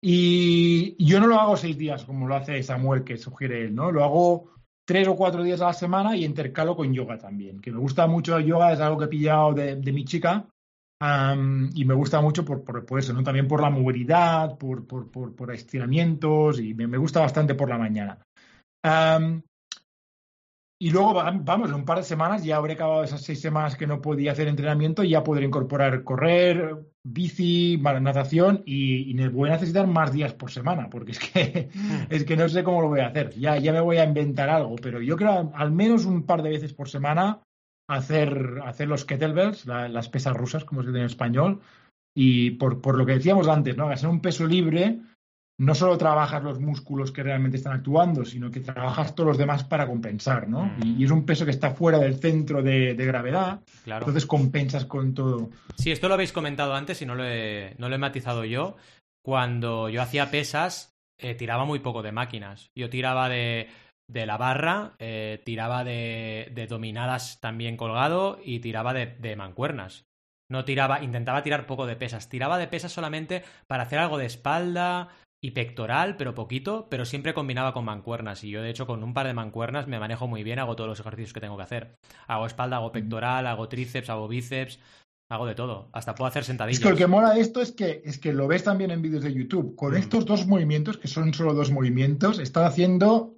Y yo no lo hago seis días como lo hace Samuel, que sugiere él, ¿no? Lo hago tres o cuatro días a la semana y intercalo con yoga también, que me gusta mucho el yoga, es algo que he pillado de, mi chica y me gusta mucho por, por, eso, ¿no? También por la movilidad, por, por, por estiramientos y me, gusta bastante por la mañana. Y luego, vamos, en un par de semanas ya habré acabado esas seis semanas que no podía hacer entrenamiento y ya podré incorporar correr, bici, natación y, voy a necesitar más días por semana porque es que, hmm. es que no sé cómo lo voy a hacer. Ya, ya me voy a inventar algo, pero yo creo al menos un par de veces por semana hacer, hacer los kettlebells, las pesas rusas, como se dice en español, y por, por lo que decíamos antes, ¿no? Hacer un peso libre no solo trabajas los músculos que realmente están actuando, sino que trabajas todos los demás para compensar, ¿no? Mm. Y, es un peso que está fuera del centro de, gravedad, claro. entonces compensas con todo. Sí, esto lo habéis comentado antes y no lo he, no lo he matizado yo. Cuando yo hacía pesas, eh, tiraba muy poco de máquinas. Yo tiraba de, de la barra, eh, tiraba de, de, dominadas también colgado y tiraba de, de mancuernas. No tiraba, intentaba tirar poco de pesas. Tiraba de pesas solamente para hacer algo de espalda, y pectoral, pero poquito, pero siempre combinaba con mancuernas. Y yo, de hecho, con un par de mancuernas me manejo muy bien, hago todos los ejercicios que tengo que hacer. Hago espalda, hago pectoral, hago tríceps, hago bíceps, hago de todo. Hasta puedo hacer sentadillas. Es que lo que mola de esto es que, es que lo ves también en vídeos de YouTube. Con mm. estos dos movimientos, que son solo dos movimientos, están haciendo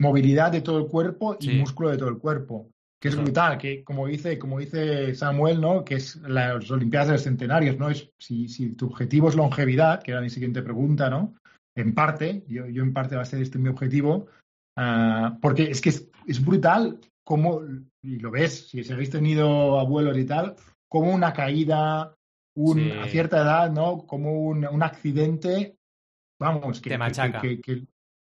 movilidad de todo el cuerpo y músculo de todo el cuerpo que es brutal, que como dice, como dice Samuel, ¿no? Que es las Olimpiadas de los Centenarios, ¿no? Es si, si tu objetivo es longevidad, que era mi siguiente pregunta, ¿no? En parte, yo, yo en parte va a ser este mi objetivo, uh, porque es que es, es, brutal como, y lo ves, si habéis tenido abuelos y tal, como una caída, un, a cierta edad, ¿no? Como un, un accidente, vamos, que, que, que,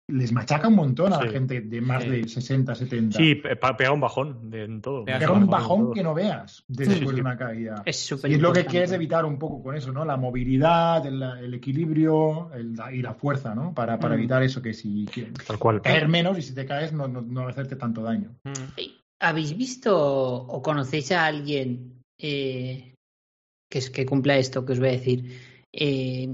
les machaca un montón a la gente de más de 60, 70. Sí, pega un bajón en todo. Pega, un bajón, que no veas después de una caída. Es y es lo que quieres evitar un poco con eso, ¿no? La movilidad, el, equilibrio y la fuerza, ¿no? Para, para mm. evitar eso, que si Tal cual. caer menos y si te caes no, no, va a hacerte tanto daño. Mm. ¿Habéis visto o conocéis a alguien eh, que, es, que cumpla esto que os voy a decir? Eh,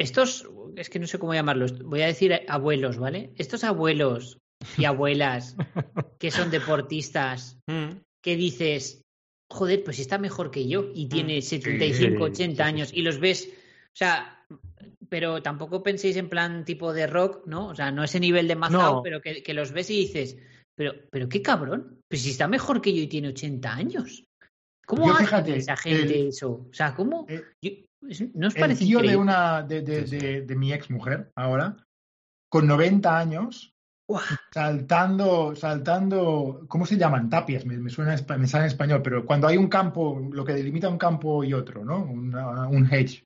estos, es que no sé cómo llamarlos, voy a decir abuelos, ¿vale? Estos abuelos y abuelas que son deportistas, mm. que dices, joder, pues está mejor que yo y tiene 75, mm. 80 años y los ves, o sea, pero tampoco penséis en plan tipo de rock, ¿no? O sea, no ese nivel de mazao, pero que, los ves y dices, pero, pero qué cabrón, pues si está mejor que yo y tiene 80 años. ¿Cómo hace esa gente eso? O sea, ¿cómo? Eh, ¿No os parece el tío de una de, de, de, mi ex mujer ahora, con 90 años, saltando, saltando, ¿cómo se llaman? Tapias, me, suena, me sale en español, pero cuando hay un campo, lo que delimita un campo y otro, ¿no? un hedge.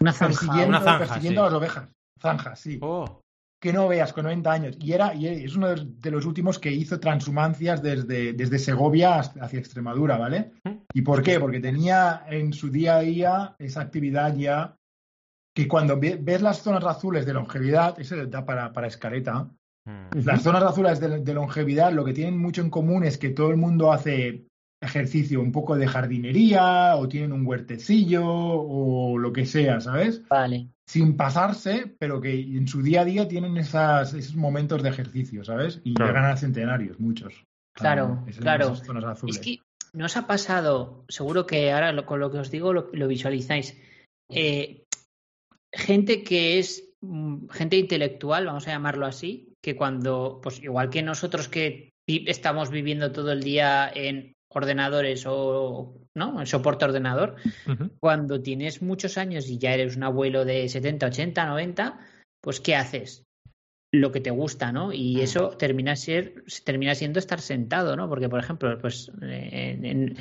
Una zanja. Persiguiendo, una zanja, persiguiendo a las ovejas. Zanjas, sí. Oh que no veas con 90 años. Y era y es uno de los últimos que hizo transhumancias desde, desde Segovia hacia Extremadura, ¿vale? ¿Y por qué? Porque tenía en su día a día esa actividad ya que cuando ves las zonas azules de longevidad, eso da para, para escaleta, las zonas azules de, longevidad lo que tienen mucho en común es que todo el mundo hace ejercicio un poco de jardinería o tienen un huertecillo o lo que sea, ¿sabes? Vale sin pasarse, pero que en su día a día tienen esas, esos momentos de ejercicio, ¿sabes? Y llegan a centenarios, muchos. Claro, claro. Es que no os ha pasado, seguro que ahora con lo que os digo lo, visualizáis. Eh, gente que es mm, gente intelectual, vamos a llamarlo así, que cuando, pues igual que nosotros que estamos viviendo todo el día en ordenadores o ¿no? el soporte ordenador, cuando tienes muchos años y ya eres un abuelo de 70, 80, 90, pues ¿qué haces? Lo que te gusta, ¿no? Y eso termina, ser, termina siendo estar sentado, ¿no? Porque, por ejemplo, pues en,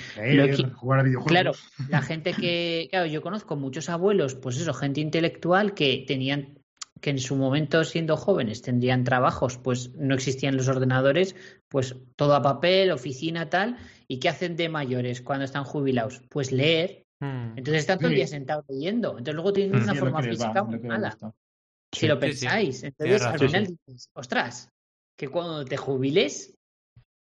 Claro, la gente que, claro, yo conozco muchos abuelos, pues eso, gente intelectual que tenían que en su momento siendo jóvenes tendrían trabajos, pues no existían los ordenadores, pues todo a papel, oficina, tal, ¿y qué hacen de mayores cuando están jubilados? Pues leer. Hmm. Entonces están todo el día sentados leyendo. Entonces luego tienen una forma física muy mala. Si lo pensáis. Entonces al final dices, ostras, que cuando te jubiles,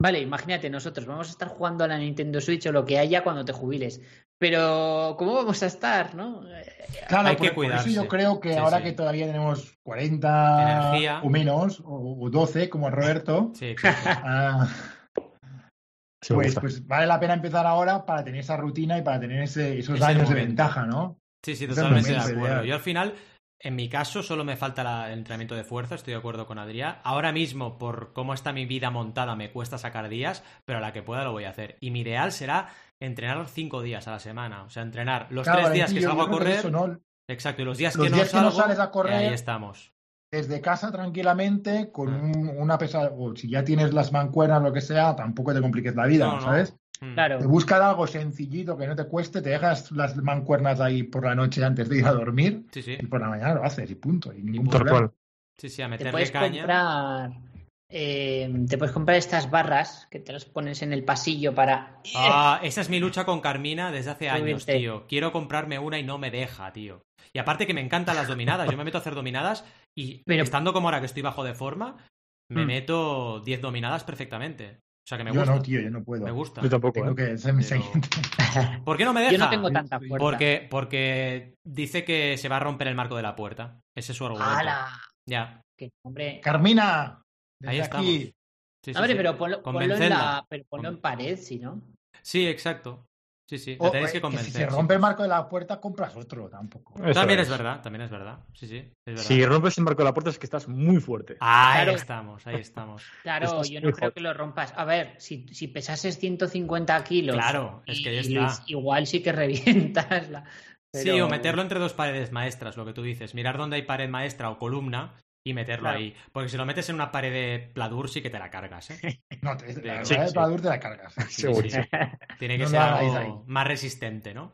vale, imagínate nosotros, vamos a estar jugando a la Nintendo Switch o lo que haya cuando te jubiles. pero ¿cómo vamos a estar, no? Claro, Hay que cuidarse. Por eso yo creo que ahora que todavía tenemos 40 o menos, o, 12, como Roberto, sí, ah, pues, pues, vale la pena empezar ahora para tener esa rutina y para tener esos años de ventaja, ¿no? Sí, sí, totalmente de acuerdo. Yo al final, en mi caso, solo me falta el entrenamiento de fuerza, estoy de acuerdo con Adrián. Ahora mismo, por cómo está mi vida montada, me cuesta sacar días, pero a la que pueda lo voy a hacer. Y mi ideal será entrenar cinco días a la semana. O sea, entrenar los tres días que salgo a correr. Exacto, y los días, que, no sales a correr. Ahí estamos. Desde casa tranquilamente, con ah. una pesada. O si ya tienes las mancuernas, lo que sea, tampoco te compliques la vida, ¿sabes? Mm. Claro. Te buscas algo sencillito que no te cueste, te dejas las mancuernas ahí por la noche antes de ir a dormir y por la mañana lo haces y punto. Y ningún problema. Sí, sí, a meterle caña. Eh, te puedes comprar estas barras que te las pones en el pasillo para. Ah, esa es mi lucha con Carmina desde hace años, tío. Quiero comprarme una y no me deja, tío. Y aparte que me encantan las dominadas. Yo me meto a hacer dominadas y estando como ahora que estoy bajo de forma, me hmm. meto 10 dominadas perfectamente. O sea que me gusta. Yo no, tío, yo no puedo. Me gusta. Yo tampoco. Tengo ¿eh? que ser mi ¿Por qué no me deja? Yo no tengo tanta fuerza. Porque, porque dice que se va a romper el marco de la puerta. Ese es su argumento. ¡Hala! Ya. hombre... Carmina, Ahí estamos. Sí, sí, Hombre, pero ponlo, en la, pero ponlo en pared, si no. Sí, exacto. Sí, sí, te tenéis que convencer. si se rompe el marco de la puerta, compras otro, tampoco. también es. verdad, también es verdad. Sí, sí, es verdad. Si rompes el marco de la puerta es que estás muy fuerte. ahí estamos, ahí estamos. Claro, yo no creo que lo rompas. A ver, si, si pesases 150 kilos. Claro, es que Igual sí que revientas la. Sí, o meterlo entre dos paredes maestras, lo que tú dices. Mirar dónde hay pared maestra o columna y meterlo ahí. Porque si lo metes en una pared de Pladur sí que te la cargas, ¿eh? No, te, la de Pladur te la cargas. Segurísimo. Tiene que ser algo más resistente, ¿no?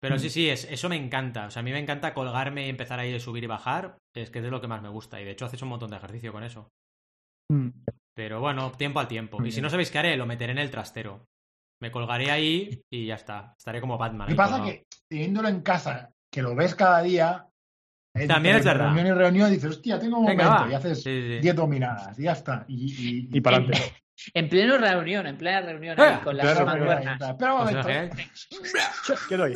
Pero sí, mm. sí, es, eso me encanta. O sea, a mí me encanta colgarme y empezar ahí a subir y bajar. Es que es de lo que más me gusta. Y de hecho haces un montón de ejercicio con eso. Mm. Pero bueno, tiempo al tiempo. Y si no sabéis qué haré, lo meteré en el trastero. Me colgaré ahí y ya está. Estaré como Batman. ¿Qué pasa? Que teniéndolo en casa, que lo ves cada día, también es verdad. Reunión y reunión dices, hostia, tengo un momento y haces 10 dominadas y ya está. Y, y, para adelante. En pleno reunión, en plena reunión ahí, con las mancuernas. Espera un momento. ¿Qué doy?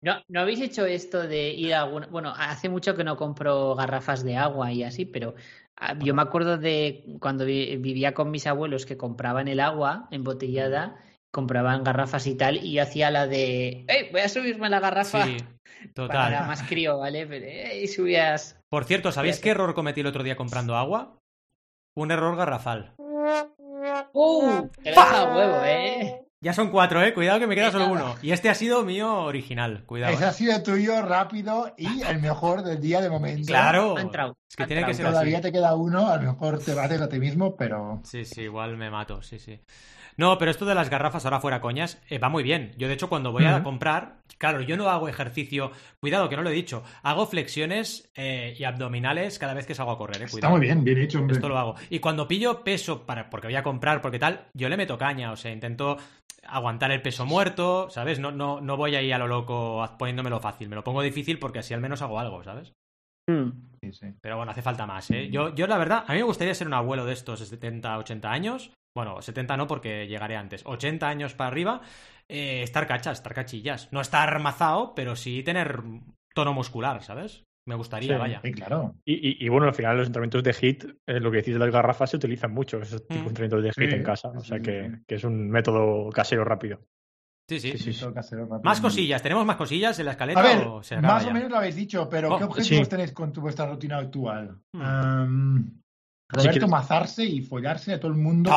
¿No, ¿No habéis hecho esto de ir a alguna... Bueno, hace mucho que no compro garrafas de agua y así, pero ah, yo me acuerdo de cuando vivía con mis abuelos que compraban el agua embotellada, compraban garrafas y tal, y yo hacía la de, ¡Ey, voy a subirme la garrafa! Sí, total. Para más crío, ¿vale? y subías... Por cierto, ¿sabéis qué error cometí el otro día comprando agua? Un error garrafal. ¡Uh! Te deja huevo, ¿eh? Ya son cuatro, eh. Cuidado que me queda solo uno. Y este ha sido mío original. Cuidado. Ese ha sido tuyo rápido y el mejor del día de momento. Claro. Es que tiene que ser Todavía te queda uno, a lo mejor te bates a ti mismo, pero. Sí, sí, igual me mato, sí, sí. No, pero esto de las garrafas, ahora fuera coñas, eh, va muy bien. Yo, de hecho, cuando voy a comprar, claro, yo no hago ejercicio, cuidado que no lo he dicho, hago flexiones eh, y abdominales cada vez que salgo a correr. Eh, Está muy bien, bien hecho, hombre. Esto lo hago. Y cuando pillo peso, para, porque voy a comprar, porque tal, yo le meto caña, o sea, intento aguantar el peso muerto, ¿sabes? No, no, no voy ahí a lo loco poniéndomelo fácil, me lo pongo difícil porque así al menos hago algo, ¿sabes? Hmm. Pero bueno, hace falta más, ¿eh? Yo, yo la verdad, a mí me gustaría ser un abuelo de estos de 70, 80 años bueno, 70 no porque llegaré antes, 80 años para arriba, eh, estar cachas, estar cachillas. No estar mazao, pero sí tener tono muscular, ¿sabes? Me gustaría, vaya. Sí, claro. Y, y, bueno, al final los entrenamientos de HIT, eh, lo que decís de las garrafas, se utilizan mucho, esos mm. entrenamientos de HIT en casa. O sea que, que, es un método casero rápido. Sí, sí. sí, Más cosillas, ¿tenemos más cosillas en la escaleta? A ver, más o menos lo habéis dicho, pero ¿qué oh, objetivos tenéis con tu, vuestra rutina actual? Mm. Roberto mazarse y follarse a todo el mundo.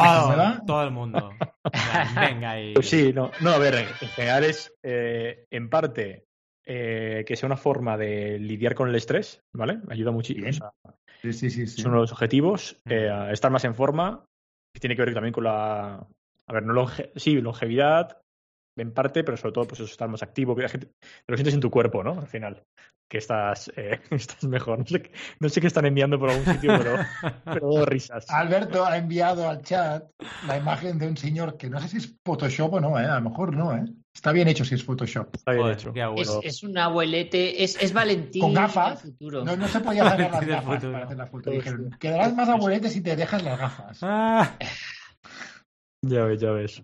Todo, el mundo. Venga ahí. Pues sí, no, no, a ver, en general es eh, en parte eh, que sea una forma de lidiar con el estrés, ¿vale? Ayuda muchísimo. sí, sí, sí, Son los objetivos. Mm. Eh, estar más en forma, que tiene que ver también con la. A ver, no longe... sí, longevidad, en parte, pero sobre todo pues eso, estar más activo, que lo sientes en tu cuerpo, ¿no? Al final que estás, eh, estás mejor. No sé, no sé, qué están enviando por algún sitio, pero, pero risas. Alberto ha enviado al chat la imagen de un señor que no sé si es Photoshop o no, ¿eh? a lo mejor no. ¿eh? Está bien hecho si es Photoshop. Está bien hecho. Es, es, un abuelete, es, es Valentín. Con gafas. No, no, se podía sacar las gafas para hacer la foto. Dijeron, quedarás más abuelete si te dejas las gafas. Ah. Ya ves, ya ves.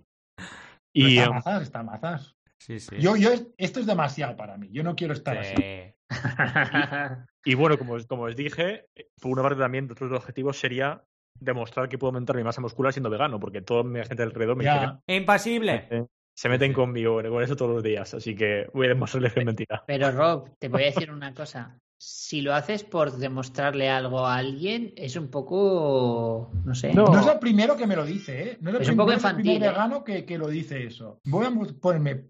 Y, está mazas, está mazas. Sí, sí. Yo, yo, esto es demasiado para mí. Yo no quiero estar así. y, bueno, como, como os dije, por una parte también, otro de los objetivos sería demostrar que puedo aumentar mi masa muscular siendo vegano, porque toda mi gente alrededor me dice ¡Impasible! Se meten conmigo con eso todos los días, así que voy a demostrarles que es mentira. Pero Rob, te voy a decir una cosa. Si lo haces por demostrarle algo a alguien, es un poco. No sé. No, es el primero que me lo dice, ¿eh? No es, el, un poco infantil, ¿eh? vegano que, que, lo dice eso. Voy a ponerme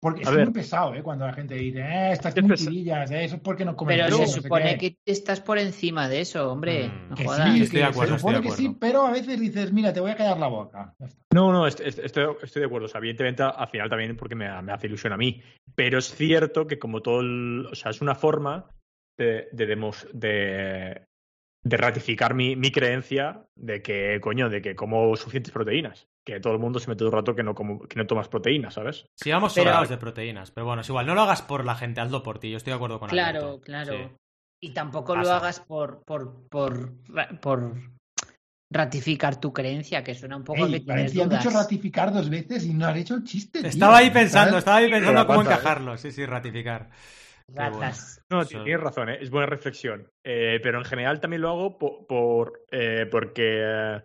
porque es muy pesado, ¿eh? Cuando la gente dice, eh, estas puntilillas, eh, eso es porque no comes Pero se supone que estás por encima de eso, hombre. Mm, no que sí, estoy de acuerdo, se supone que sí, pero a veces dices, mira, te voy a callar la boca. No, no, estoy, estoy, de acuerdo. O sea, evidentemente, al final también porque me, me, hace ilusión a mí. Pero es cierto que como todo el, O sea, es una forma de, de, de, de ratificar mi, mi, creencia de que, coño, de que como suficientes proteínas. Que todo el mundo se mete un rato que no, como, que no tomas proteínas, ¿sabes? Sí, vamos sobrados de proteínas. Pero bueno, es igual, no lo hagas por la gente, hazlo por ti. Yo estoy de acuerdo con Claro, claro. Y tampoco lo hagas por, por, por, por ratificar tu creencia, que suena un poco Ey, que tienes dudas. dicho ratificar dos veces y no has hecho el chiste. Estaba ahí pensando, estaba ahí pensando cómo ¿eh? encajarlo. Sí, sí, ratificar. No, tienes razón, ¿eh? es buena reflexión. Eh, pero en general también lo hago por, eh, porque,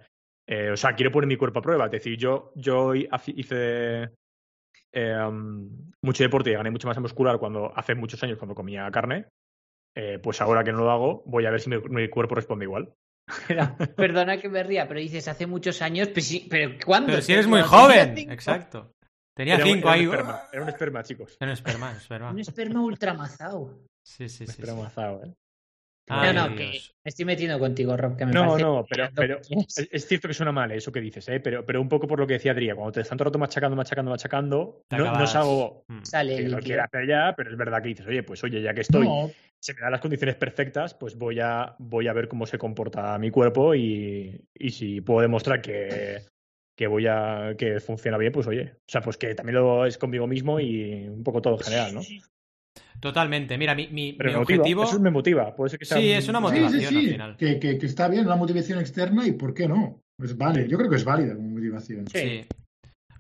o sea, quiero poner mi cuerpo a prueba. Es decir, yo, yo hice mucho deporte y gané mucha masa muscular cuando hace muchos años cuando comía carne. pues ahora que no lo hago, voy a ver si mi, cuerpo responde igual. Perdona que me ría, pero dices hace muchos años, pero, sí, pero ¿cuándo? Pero si eres muy joven, exacto. Tenía cinco ahí. era un esperma, chicos. Era un esperma, esperma. un esperma ultramazado. Sí, sí, sí. Ultramazado, ¿eh? no, no, que me estoy metiendo contigo, Rob, que me No, no, pero, pero es, cierto que suena mal eso que dices, ¿eh? pero, pero un poco por lo que decía Adrián, cuando te están todo el rato machacando, machacando, machacando, no, no, es algo mm. Sale que lo quiera hacer ya, pero es verdad que dices, oye, pues oye, ya que estoy, se me dan las condiciones perfectas, pues voy a, voy a ver cómo se comporta mi cuerpo y, y si puedo demostrar que, que voy a que funciona bien, pues oye, o sea, pues que también lo es conmigo mismo y un poco todo en general, ¿no? Totalmente. Mira, mi, mi, objetivo. Eso me motiva. Puede ser que sea sí, es una motivación al final. Que, que, que, está bien, una motivación externa y ¿por qué no? Pues vale, yo creo que es válida como motivación. Sí.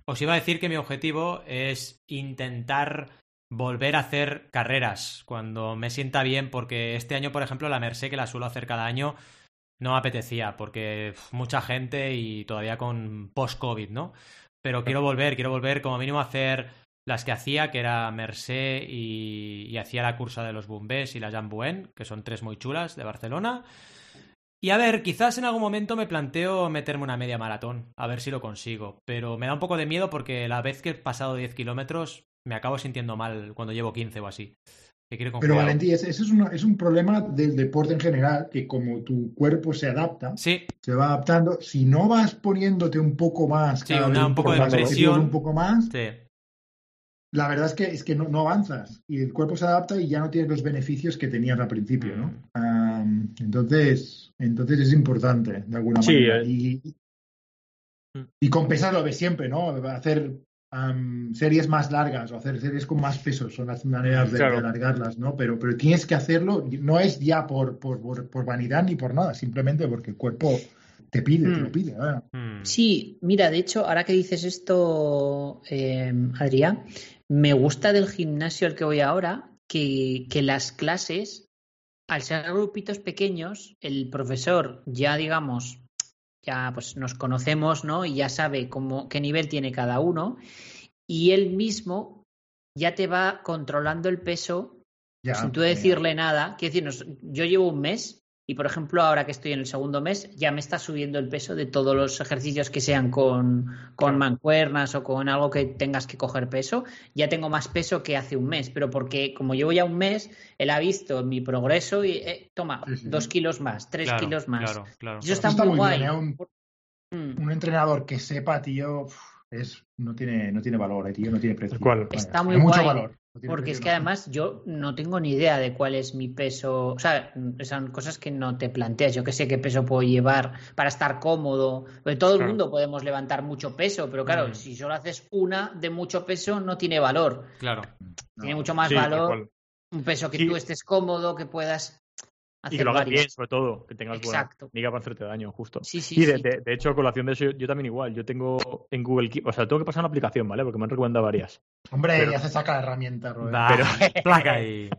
Os iba a decir que mi objetivo es intentar volver a hacer carreras cuando me sienta bien, porque este año, por ejemplo, la Merced, que la suelo hacer cada año, no me apetecía porque mucha gente y todavía con post-COVID, ¿no? Pero quiero volver, quiero volver como mínimo a hacer las que hacía, que era Mercé y, hacía la cursa de los Bumbés y la Jambuen, que son tres muy chulas de Barcelona. Y a ver, quizás en algún momento me planteo meterme una media maratón, a ver si lo consigo. Pero me da un poco de miedo porque la vez que he pasado 10 kilómetros me acabo sintiendo mal cuando llevo 15 o así. Pero Valentí, eso es, es, un problema del deporte en general, que como tu cuerpo se adapta, se va adaptando, si no vas poniéndote un poco más, un, poco de presión, un poco más, la verdad es que, es que no, avanzas y el cuerpo se adapta y ya no tienes los beneficios que tenías al principio, ¿no? Mm. entonces, entonces es importante, de alguna manera. Eh. Y, mm. y compensarlo de siempre, ¿no? Hacer series más largas o hacer series con más peso son las maneras de, alargarlas, ¿no? Pero, pero tienes que hacerlo, no es ya por, por, por, vanidad ni por nada, simplemente porque el cuerpo te pide, te lo hmm. pide. Hmm. Sí, mira, de hecho, ahora que dices esto, eh, Adrián, me gusta del gimnasio al que voy ahora que, que las clases, al ser grupitos pequeños, el profesor ya, digamos, ya pues nos conocemos, ¿no? Y ya sabe cómo, qué nivel tiene cada uno. Y él mismo ya te va controlando el peso sin tú decirle nada. Quiero decir, yo llevo un mes y, por ejemplo, ahora que estoy en el segundo mes, ya me está subiendo el peso de todos los ejercicios que sean con, con mancuernas o con algo que tengas que coger peso. Ya tengo más peso que hace un mes, pero porque como llevo ya un mes, él ha visto mi progreso y eh, toma, dos kilos más, tres kilos más. Claro, claro, Eso está, muy, guay. ¿eh? Mm. Un, entrenador que sepa, tío, es, no, tiene, no tiene valor, eh, tío, no tiene precio. Está muy mucho valor. Porque es que además yo no tengo ni idea de cuál es mi peso. O sea, son cosas que no te planteas. Yo que sé qué peso puedo llevar para estar cómodo. Porque todo el mundo podemos levantar mucho peso, pero claro, mm. si solo haces una de mucho peso, no tiene valor. Claro. Tiene mucho más valor un peso que tú estés cómodo, que puedas y que lo hagas bien, sobre todo, que tengas Exacto. buena para hacerte daño, justo. Sí, sí, y de, De, hecho, a colación de eso, yo, también igual. Yo tengo en Google Keep, o sea, tengo que pasar una aplicación, ¿vale? Porque me han recomendado varias. Hombre, ya se saca la herramienta, Robert. pero... placa ahí.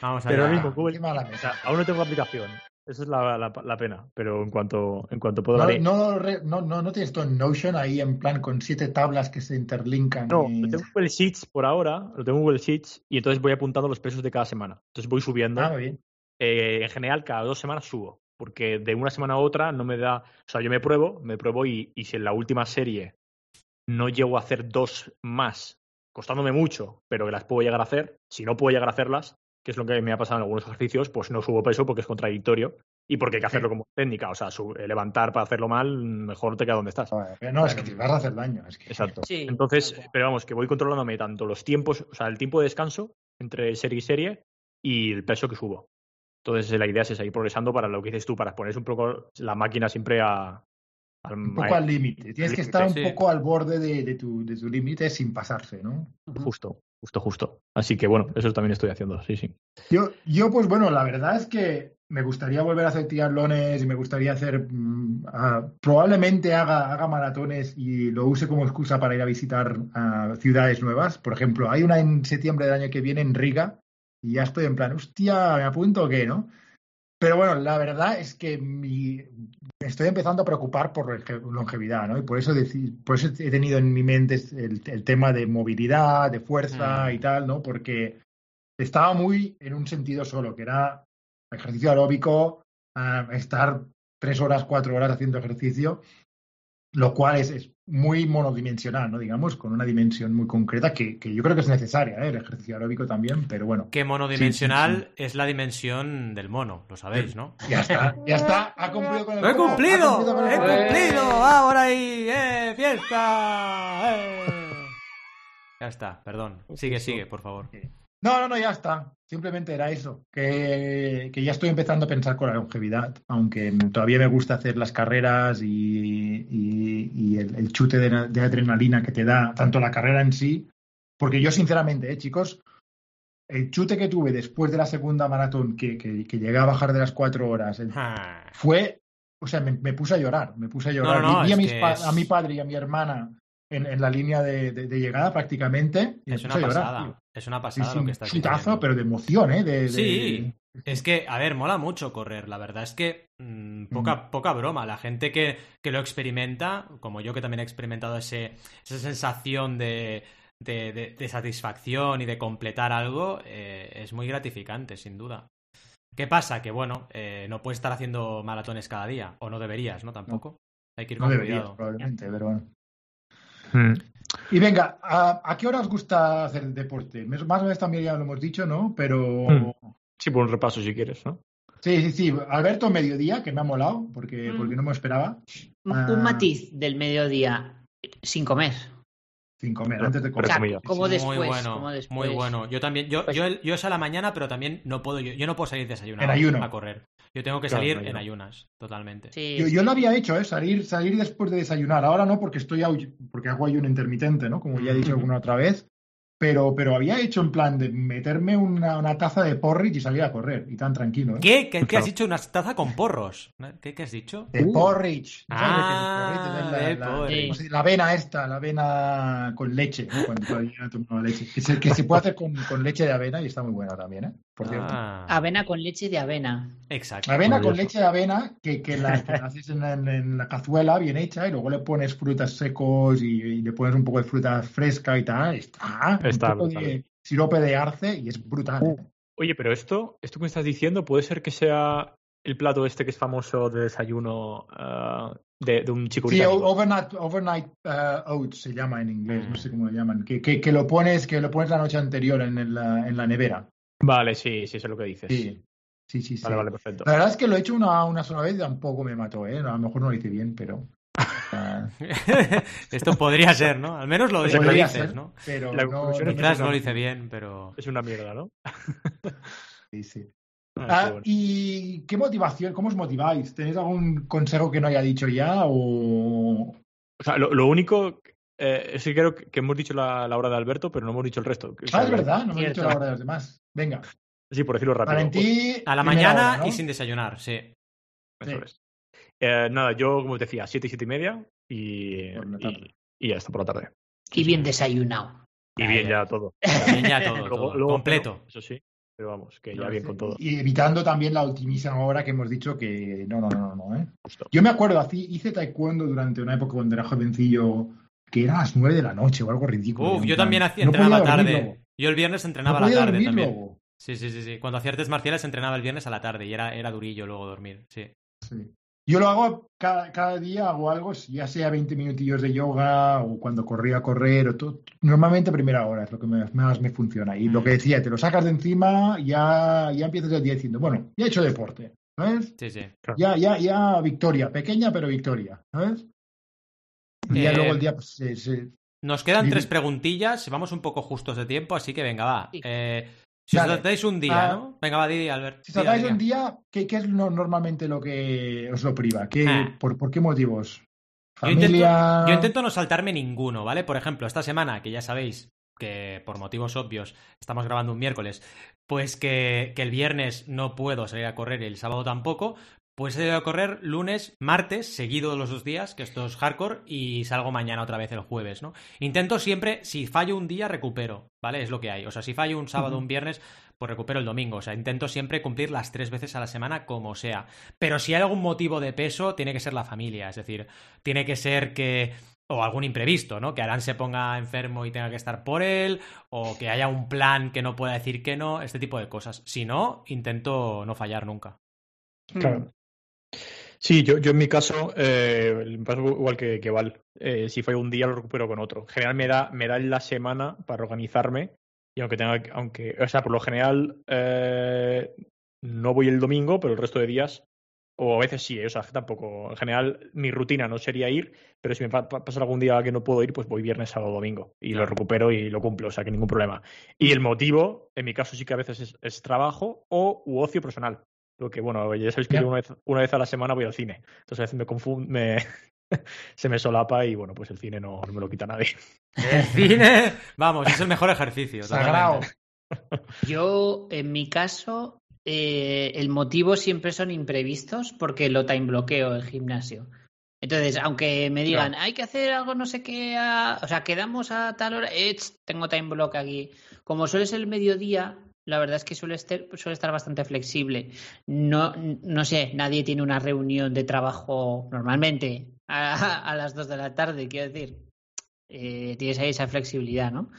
Vamos a ver. Pero mismo, Google, o sea, aún no tengo aplicación. Esa es la, la, pena, pero en cuanto, en cuanto puedo... No, no, no, no, tienes todo en Notion ahí en plan con siete tablas que se interlinkan. No, lo tengo en Google Sheets por ahora, lo tengo en Google Sheets y entonces voy apuntando los pesos de cada semana. Entonces voy subiendo. Ah, bien. Eh, en general, cada dos semanas subo, porque de una semana a otra no me da... O sea, yo me pruebo, me pruebo y, y si en la última serie no llego a hacer dos más, costándome mucho, pero que las puedo llegar a hacer, si no puedo llegar a hacerlas, que es lo que me ha pasado en algunos ejercicios, pues no subo peso porque es contradictorio y porque hay que hacerlo como técnica. O sea, eh, levantar para hacerlo mal, mejor te queda donde estás. No, es que te vas a hacer daño. Exacto. Entonces, pero vamos, que voy controlándome tanto los tiempos, o sea, el tiempo de descanso entre serie y serie y el peso que subo. Entonces, la idea es seguir progresando para lo que dices tú, para poner un poco la máquina siempre a, al, un poco al límite. Tienes que estar un poco al borde de, de tu, de tu límite sin pasarse, ¿no? Justo. Justo, justo. Así que bueno, eso también estoy haciendo, sí, sí. Yo, yo pues bueno, la verdad es que me gustaría volver a hacer triatlones y me gustaría hacer, mm, probablemente haga, haga maratones y lo use como excusa para ir a visitar ciudades nuevas. Por ejemplo, hay una en septiembre del año que viene en Riga y ya estoy en plan, hostia, ¿me apunto o qué, no? Pero bueno, la verdad es que mi, estoy empezando a preocupar por longevidad, ¿no? Y por eso, por eso he tenido en mi mente el, tema de movilidad, de fuerza mm. y tal, ¿no? Porque estaba muy en un sentido solo, que era ejercicio aeróbico, ah, estar tres horas, cuatro horas haciendo ejercicio lo cual es, muy monodimensional, ¿no? Digamos, con una dimensión muy concreta que, yo creo que es necesaria, ¿eh? el ejercicio aeróbico también, pero bueno. Que monodimensional es la dimensión del mono, lo sabéis, ¿no? Ya está, ya está, ha cumplido con el ¡Lo he cumplido! ¡He cumplido! ¡Ahora ahí! ¡Eh! ¡Fiesta! ¡Eh! Ya está, perdón. Sigue, sigue, por favor. No, no, no, ya está. Simplemente era eso, que, ya estoy empezando a pensar con la longevidad, aunque todavía me gusta hacer las carreras y, el, chute de, adrenalina que te da tanto la carrera en sí, porque yo sinceramente, eh, chicos, el chute que tuve después de la segunda maratón, que, llegué a bajar de las cuatro horas, ah. fue, o sea, me, puse a llorar, me puse a llorar. Vi a, a mi padre y a mi hermana en, la línea de, llegada prácticamente. Es una pasada. Es una pasada lo que está chutazo, pero de emoción, ¿eh? De, sí. Es que, a ver, mola mucho correr. La verdad es que mm, poca, poca broma. La gente que, que, lo experimenta, como yo que también he experimentado ese, esa sensación de, de, satisfacción y de completar algo, eh, es muy gratificante, sin duda. ¿Qué pasa? Que bueno, eh, no puedes estar haciendo maratones cada día, o no deberías, ¿no? Tampoco. Hay que ir con cuidado. probablemente, pero bueno. Mm. Y venga, ¿a, qué hora os gusta hacer el deporte? Más o menos también ya lo hemos dicho, ¿no? Pero. Mm. Sí, por un repaso si quieres, ¿no? Sí, sí, sí. Alberto, mediodía, que me ha molado, porque, mm. porque no me esperaba. Un, ah. matiz del mediodía, sin comer. Sin comer, antes de comer. como, después, muy bueno, Muy bueno. Yo también, yo, pues yo, yo es a la mañana, pero también no puedo, yo, no puedo salir desayunado a correr. Yo tengo que salir en ayunas, totalmente. yo, lo había hecho, ¿eh? salir, salir después de desayunar. Ahora no, porque estoy porque hago ayuno intermitente, ¿no? Como ya he dicho alguna otra vez. Pero, pero había hecho en plan de meterme una, una, taza de porridge y salir a correr, y tan tranquilo. ¿eh? ¿Qué? ¿Qué, has dicho? ¿Una taza con porros? ¿Qué, qué has dicho? De porridge. Ah, la, avena esta, la avena con leche, cuando todavía no leche. Que se, que se puede hacer con, con, leche de avena y está muy buena también, ¿eh? Por cierto. Ah. Avena con leche de avena. Exacto. Avena con leche de avena, que, que la, haces en, la cazuela bien hecha y luego le pones frutas secos y, le pones un poco de fruta fresca y tal. Está Está, sirope de arce y es brutal. Uh, oye, pero esto, esto que me estás diciendo, puede ser que sea el plato este que es famoso de desayuno uh, de, un chico Sí, overnight, overnight uh, oats se llama en inglés, no sé cómo lo llaman. Que, que, lo pones, que lo pones la noche anterior en, la, en la nevera. Vale, sí, sí, eso es lo que dices. Sí. Sí, sí, Vale, vale, perfecto. La verdad es que lo he hecho una, una sola vez y tampoco me mató, ¿eh? A lo mejor no lo hice bien, pero. Esto podría ser, ¿no? Al menos lo, dices, ¿no? Pero no, Quizás no lo hice bien, pero. Es una mierda, ¿no? sí, sí. Ah, ah, ¿Y qué motivación? ¿Cómo os motiváis? ¿Tenéis algún consejo que no haya dicho ya? O, o sea, lo, único eh, es que creo que hemos dicho la, hora de Alberto, pero no hemos dicho el resto. ah, es verdad, no hemos dicho la hora de los demás. Venga. Sí, por decirlo rápido. a la mañana y sin desayunar, sí. Eso es. Eh, nada, yo, como te decía, siete y siete y media y, y, ya está por la tarde. Y bien desayunado. Y bien ya todo. Bien ya todo, completo. eso sí, pero vamos, que ya bien con todo. Y evitando también la ultimísima hora que hemos dicho que no, no, no, no, ¿eh? Yo me acuerdo, hice taekwondo durante una época cuando era jovencillo, que era a las nueve de la noche o algo ridículo. Uf, yo también hacía, entrenaba tarde. Yo el viernes entrenaba a la tarde también. Sí, sí, sí, sí. Cuando hacía artes marciales entrenaba el viernes a la tarde y era, era durillo luego dormir, sí. Sí. Yo lo hago cada, día, hago algo, ya sea 20 minutillos de yoga o cuando corría a correr, o todo, normalmente primera hora es lo que más me funciona. Y lo que mm. decía, te lo sacas de encima, ya, ya empiezas el día diciendo, bueno, ya he hecho deporte, ¿sabes? Sí, sí. Ya, ya, ya victoria, pequeña pero victoria, ¿sabes? Y ya luego el día pues, Nos quedan tres preguntillas, vamos un poco justos de tiempo, así que venga, va. Eh, si os tratáis un día, ah, ¿no? Venga, va, Didi, Albert. Si os tratáis un día, ¿qué, es normalmente lo que os lo priva? ¿Qué, ah. por, qué motivos? ¿Familia? Yo intento, no saltarme ninguno, ¿vale? Por ejemplo, esta semana, que ya sabéis que por motivos obvios estamos grabando un miércoles, pues que, que, el viernes no puedo salir a correr y el sábado tampoco, pues he ido a correr lunes, martes, seguido los dos días, que esto es hardcore, y salgo mañana otra vez el jueves, ¿no? Intento siempre, si fallo un día, recupero, ¿vale? Es lo que hay. O sea, si fallo un sábado un viernes, pues recupero el domingo. O sea, intento siempre cumplir las tres veces a la semana, como sea. Pero si hay algún motivo de peso, tiene que ser la familia. Es decir, tiene que ser que o algún imprevisto, ¿no? Que Alan se ponga enfermo y tenga que estar por él, o que haya un plan que no pueda decir que no, este tipo de cosas. Si no, intento no fallar nunca. Claro. Sí, yo, yo en mi caso, eh, me pasa igual que, que Val. Eh, si fue un día, lo recupero con otro. En general, me da, me da la semana para organizarme. Y aunque tenga, aunque, o sea, por lo general, eh, no voy el domingo, pero el resto de días, o a veces sí, o sea, tampoco. En general, mi rutina no sería ir, pero si me pasa algún día que no puedo ir, pues voy viernes, sábado, domingo. Y lo recupero y lo cumplo, o sea, que ningún problema. Y el motivo, en mi caso, sí que a veces es, es trabajo o u ocio personal. Lo que, bueno, ya sabéis que una, vez, una vez a la semana voy al cine. Entonces a veces me confundo, me, se me solapa y bueno, pues el cine no, me lo quita nadie. El cine, vamos, es el mejor ejercicio. Sagrado. Yo, en mi caso, eh, el motivo siempre son imprevistos porque lo time bloqueo el gimnasio. Entonces, aunque me digan, hay que hacer algo, no sé qué, o sea, quedamos a tal hora, eh, tengo time block aquí. Como suele ser el mediodía, la verdad es que suele estar, suele estar bastante flexible. No, no sé, nadie tiene una reunión de trabajo normalmente a, las dos de la tarde, quiero decir. Eh, tienes ahí esa flexibilidad, ¿no?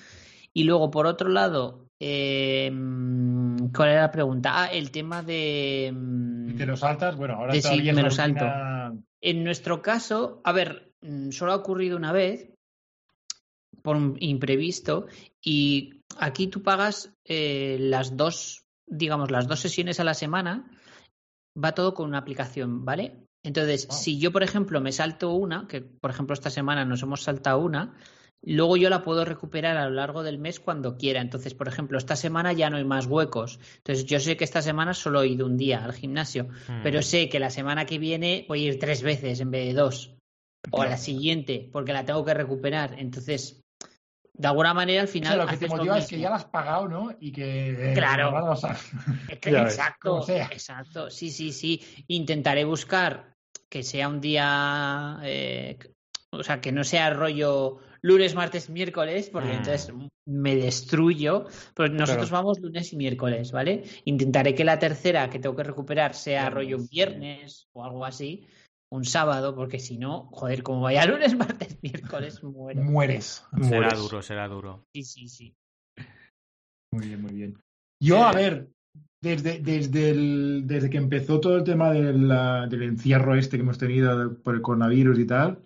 Y luego, por otro lado, eh, ¿cuál era la pregunta? Ah, el tema de. ¿Te lo saltas? Bueno, ahora sí, me lo salto. En nuestro caso, a ver, mm, solo ha ocurrido una vez por un imprevisto y aquí tú pagas eh, las dos, digamos, las dos sesiones a la semana, va todo con una aplicación, ¿vale? Entonces, si yo, por ejemplo, me salto una, que por ejemplo esta semana nos hemos saltado una, luego yo la puedo recuperar a lo largo del mes cuando quiera. Entonces, por ejemplo, esta semana ya no hay más huecos. Entonces, yo sé que esta semana solo he ido un día al gimnasio, hmm. pero sé que la semana que viene voy a ir tres veces en vez de dos. O a la siguiente, porque la tengo que recuperar. Entonces, de alguna manera al final. lo que te motiva es que ya la has pagado, ¿no? Y que. Eh, claro. exacto, exacto. Sí, sí, sí. Intentaré buscar que sea un día. Eh, o sea, que no sea rollo lunes, martes, miércoles, porque mm. entonces me destruyo. Pero nosotros vamos lunes y miércoles, ¿vale? Intentaré que la tercera que tengo que recuperar sea rollo viernes o algo así un sábado, porque si no, joder, como vaya lunes, martes, miércoles, muero. Mueres. Será duro, será duro. Sí, sí, sí. Muy bien, muy bien. Yo, a ver, desde, desde, el, desde que empezó todo el tema del, del encierro este que hemos tenido por el coronavirus y tal,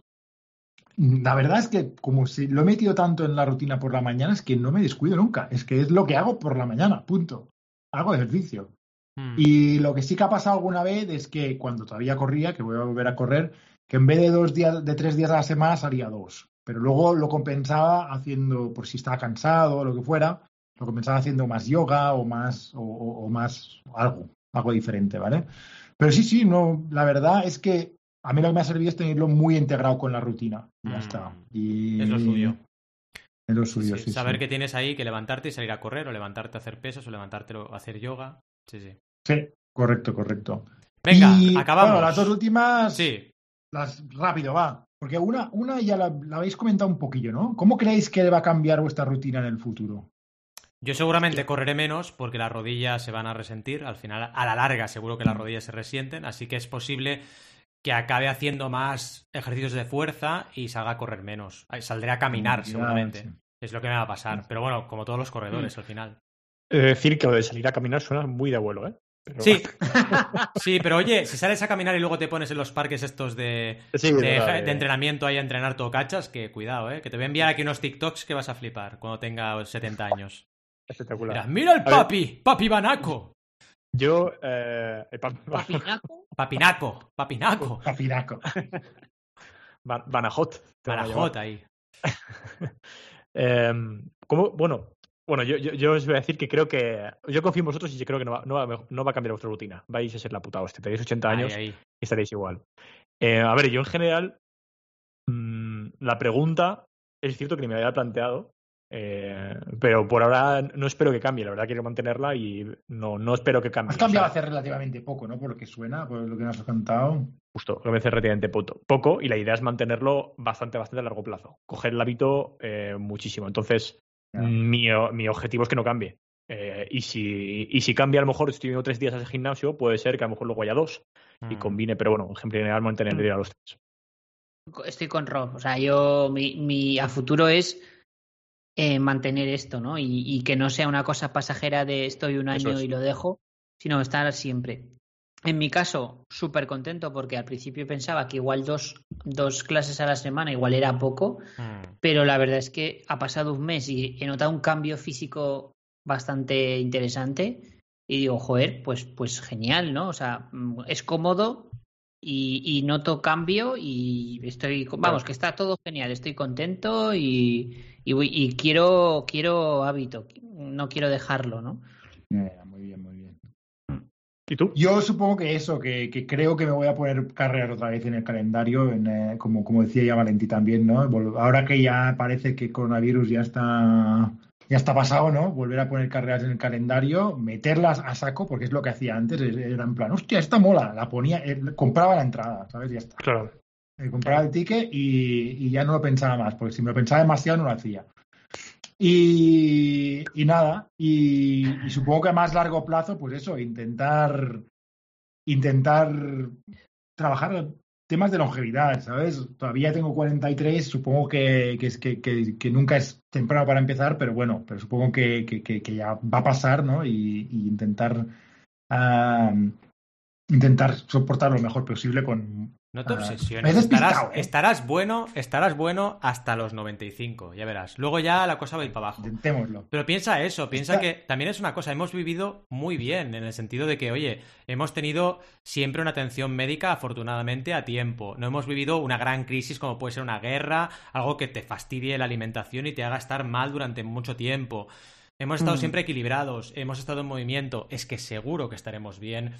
la verdad es que como si lo he metido tanto en la rutina por la mañana, es que no me descuido nunca. Es que es lo que hago por la mañana, punto. Hago ejercicio. Hmm. Y lo que sí que ha pasado alguna vez es que cuando todavía corría, que voy a volver a correr, que en vez de dos días, de tres días a la semana salía dos. Pero luego lo compensaba haciendo, por si estaba cansado o lo que fuera, lo compensaba haciendo más yoga o más, o, más algo, algo diferente, ¿vale? Pero sí, sí, no, la verdad es que a mí lo que me ha servido es tenerlo muy integrado con la rutina. Ya hmm. está. Y... Es lo suyo. Es lo suyo, sí. saber que tienes ahí que levantarte y salir a correr, o levantarte a hacer pesas, o levantarte a hacer yoga. Sí, sí. Sí, correcto, correcto. Venga, acabamos. Bueno, las dos últimas. Sí. Las, rápido, va. Porque una, una ya la, la habéis comentado un poquillo, ¿no? ¿Cómo creéis que va a cambiar vuestra rutina en el futuro? Yo seguramente correré menos porque las rodillas se van a resentir. Al final, a la larga, seguro que las mm. rodillas se resienten. Así que es posible que acabe haciendo más ejercicios de fuerza y salga a correr menos. Saldré a caminar, seguramente. Es lo que me va a pasar. Pero bueno, como todos los corredores al final. Es decir, que lo de salir a caminar suena muy de abuelo, ¿eh? Sí, sí, pero oye, si sales a caminar y luego te pones en los parques estos de, de, entrenamiento ahí a entrenar todo cachas, que cuidado, ¿eh? Que te voy a enviar aquí unos TikToks que vas a flipar cuando tenga 70 años. Espectacular. Mira, el papi, papi Banaco. Yo, eh, ¿Papinaco? Papinaco, papinaco. Papinaco. Banajot. Banajot ahí. eh, ¿cómo? Bueno, bueno yo, yo, os voy a decir que creo que. Yo confío en vosotros y creo que no va, no va, no va a cambiar vuestra rutina. Vais a ser la puta hostia. Tenéis 80 años y estaréis igual. Eh, a ver, yo en general. Mmm, la pregunta es cierto que ni me había planteado, eh, pero por ahora no espero que cambie, la verdad quiero mantenerla y no, no espero que cambie. Has cambiado hace relativamente poco, ¿no? Por lo que suena, por lo que nos has contado. Justo, lo que me hace relativamente poco, y la idea es mantenerlo bastante, bastante a largo plazo. Coger el hábito eh, muchísimo. Entonces, mi, mi, objetivo es que no cambie. Eh, y, si, y si cambia, a lo mejor estoy viendo tres días al gimnasio, puede ser que a lo mejor luego haya dos y mm. combine, pero bueno, en general mantener mm. a los tres. Estoy con Rob, o sea, yo mi, mi a futuro es eh, mantener esto, ¿no? Y, que no sea una cosa pasajera de estoy un año y lo dejo, sino estar siempre. En mi caso, súper contento porque al principio pensaba que igual dos, dos, clases a la semana igual era poco, mm. pero la verdad es que ha pasado un mes y he notado un cambio físico bastante interesante y digo, joder, pues, pues genial, ¿no? O sea, mm, es cómodo y, y noto cambio y estoy, vamos, que está todo genial, estoy contento y, y, quiero, quiero hábito, no quiero dejarlo, ¿no? ¿Y tú? Yo supongo que eso, que, creo que me voy a poner carreras otra vez en el calendario, en, eh, como, como decía ya Valentí también, ¿no? Ahora que ya parece que el coronavirus ya está ya está pasado, ¿no? Volver a poner carreras en el calendario, meterlas a saco, porque es lo que hacía antes, era en plan, hostia, esta mola, la ponía, eh, compraba la entrada, ¿sabes? Ya está. Claro. Eh, compraba el ticket y, ya no lo pensaba más, porque si me lo pensaba demasiado no lo hacía. Y, nada, y, supongo que a más largo plazo, pues eso, intentar, intentar trabajar temas de longevidad, ¿sabes? Todavía tengo 43, supongo que, que, que, nunca es temprano para empezar, pero bueno, pero supongo que, ya va a pasar, ¿no? Y, intentar, ah, intentar soportar lo mejor posible con, no te obsesiones. Estarás, bueno, estarás bueno hasta los 95, ya verás. Luego ya la cosa va a ir para abajo. Intentémoslo. Pero piensa eso, piensa que también es una cosa, hemos vivido muy bien, en el sentido de que, oye, hemos tenido siempre una atención médica, afortunadamente, a tiempo. No hemos vivido una gran crisis como puede ser una guerra, algo que te fastidie la alimentación y te haga estar mal durante mucho tiempo. Hemos estado mm. siempre equilibrados, hemos estado en movimiento, es que seguro que estaremos bien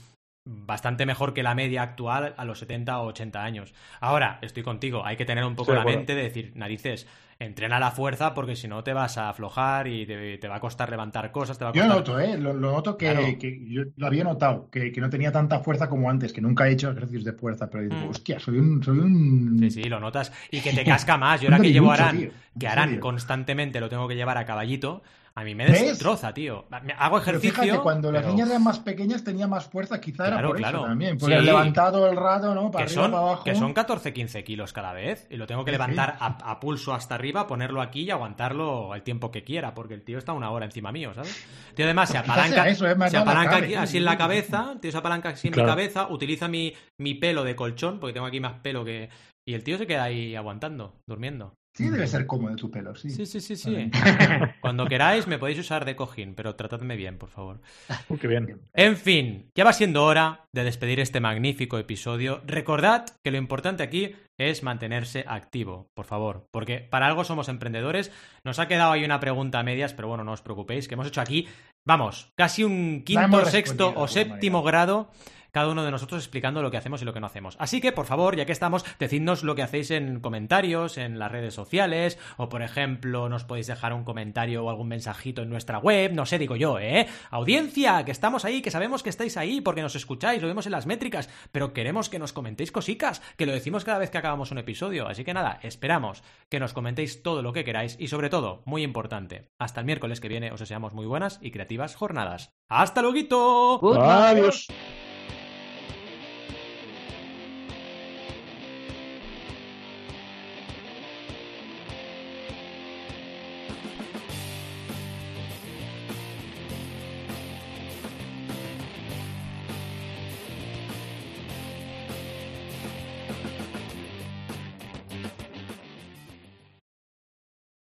bastante mejor que la media actual a los 70 o 80 años. Ahora, estoy contigo, hay que tener un poco la mente de decir, narices, entrena la fuerza porque si no te vas a aflojar y te, va a costar levantar cosas. Te va a Yo noto, ¿eh? Lo, noto que, yo lo había notado, que, no tenía tanta fuerza como antes, que nunca he hecho ejercicios de fuerza, pero digo, mm. hostia, soy un, soy un... Sí, sí, lo notas. Y que te casca más. Yo ahora que llevo a Aran, que Aran constantemente lo tengo que llevar a caballito, a mí me destroza, tío. Hago ejercicio. Pero fíjate, cuando las niñas eran más pequeñas tenía más fuerza, quizá era por eso también. Por el levantado el rato, ¿no? Para que arriba, son, para abajo. Que son 14-15 kilos cada vez. Y lo tengo que levantar a, pulso hasta arriba, ponerlo aquí y aguantarlo el tiempo que quiera, porque el tío está una hora encima mío, ¿sabes? tío además se apalanca, se apalanca así en la cabeza, tío se apalanca así en mi cabeza, utiliza mi, mi pelo de colchón, porque tengo aquí más pelo que. Y el tío se queda ahí aguantando, durmiendo. Sí, debe ser cómodo tu pelo, sí. Sí, sí, sí, sí. Cuando queráis me podéis usar de cojín, pero tratadme bien, por favor. qué bien. En fin, ya va siendo hora de despedir este magnífico episodio. Recordad que lo importante aquí es mantenerse activo, por favor, porque para algo somos emprendedores. Nos ha quedado ahí una pregunta a medias, pero bueno, no os preocupéis, que hemos hecho aquí, vamos, casi un quinto, sexto o séptimo grado cada uno de nosotros explicando lo que hacemos y lo que no hacemos. Así que, por favor, ya que estamos, decidnos lo que hacéis en comentarios, en las redes sociales, o por ejemplo, nos podéis dejar un comentario o algún mensajito en nuestra web, no sé, digo yo, ¿eh? Audiencia, que estamos ahí, que sabemos que estáis ahí porque nos escucháis, lo vemos en las métricas, pero queremos que nos comentéis cositas, que lo decimos cada vez que acabamos un episodio. Así que nada, esperamos que nos comentéis todo lo que queráis y sobre todo, muy importante, hasta el miércoles que viene os deseamos muy buenas y creativas jornadas. ¡Hasta luego! Adiós.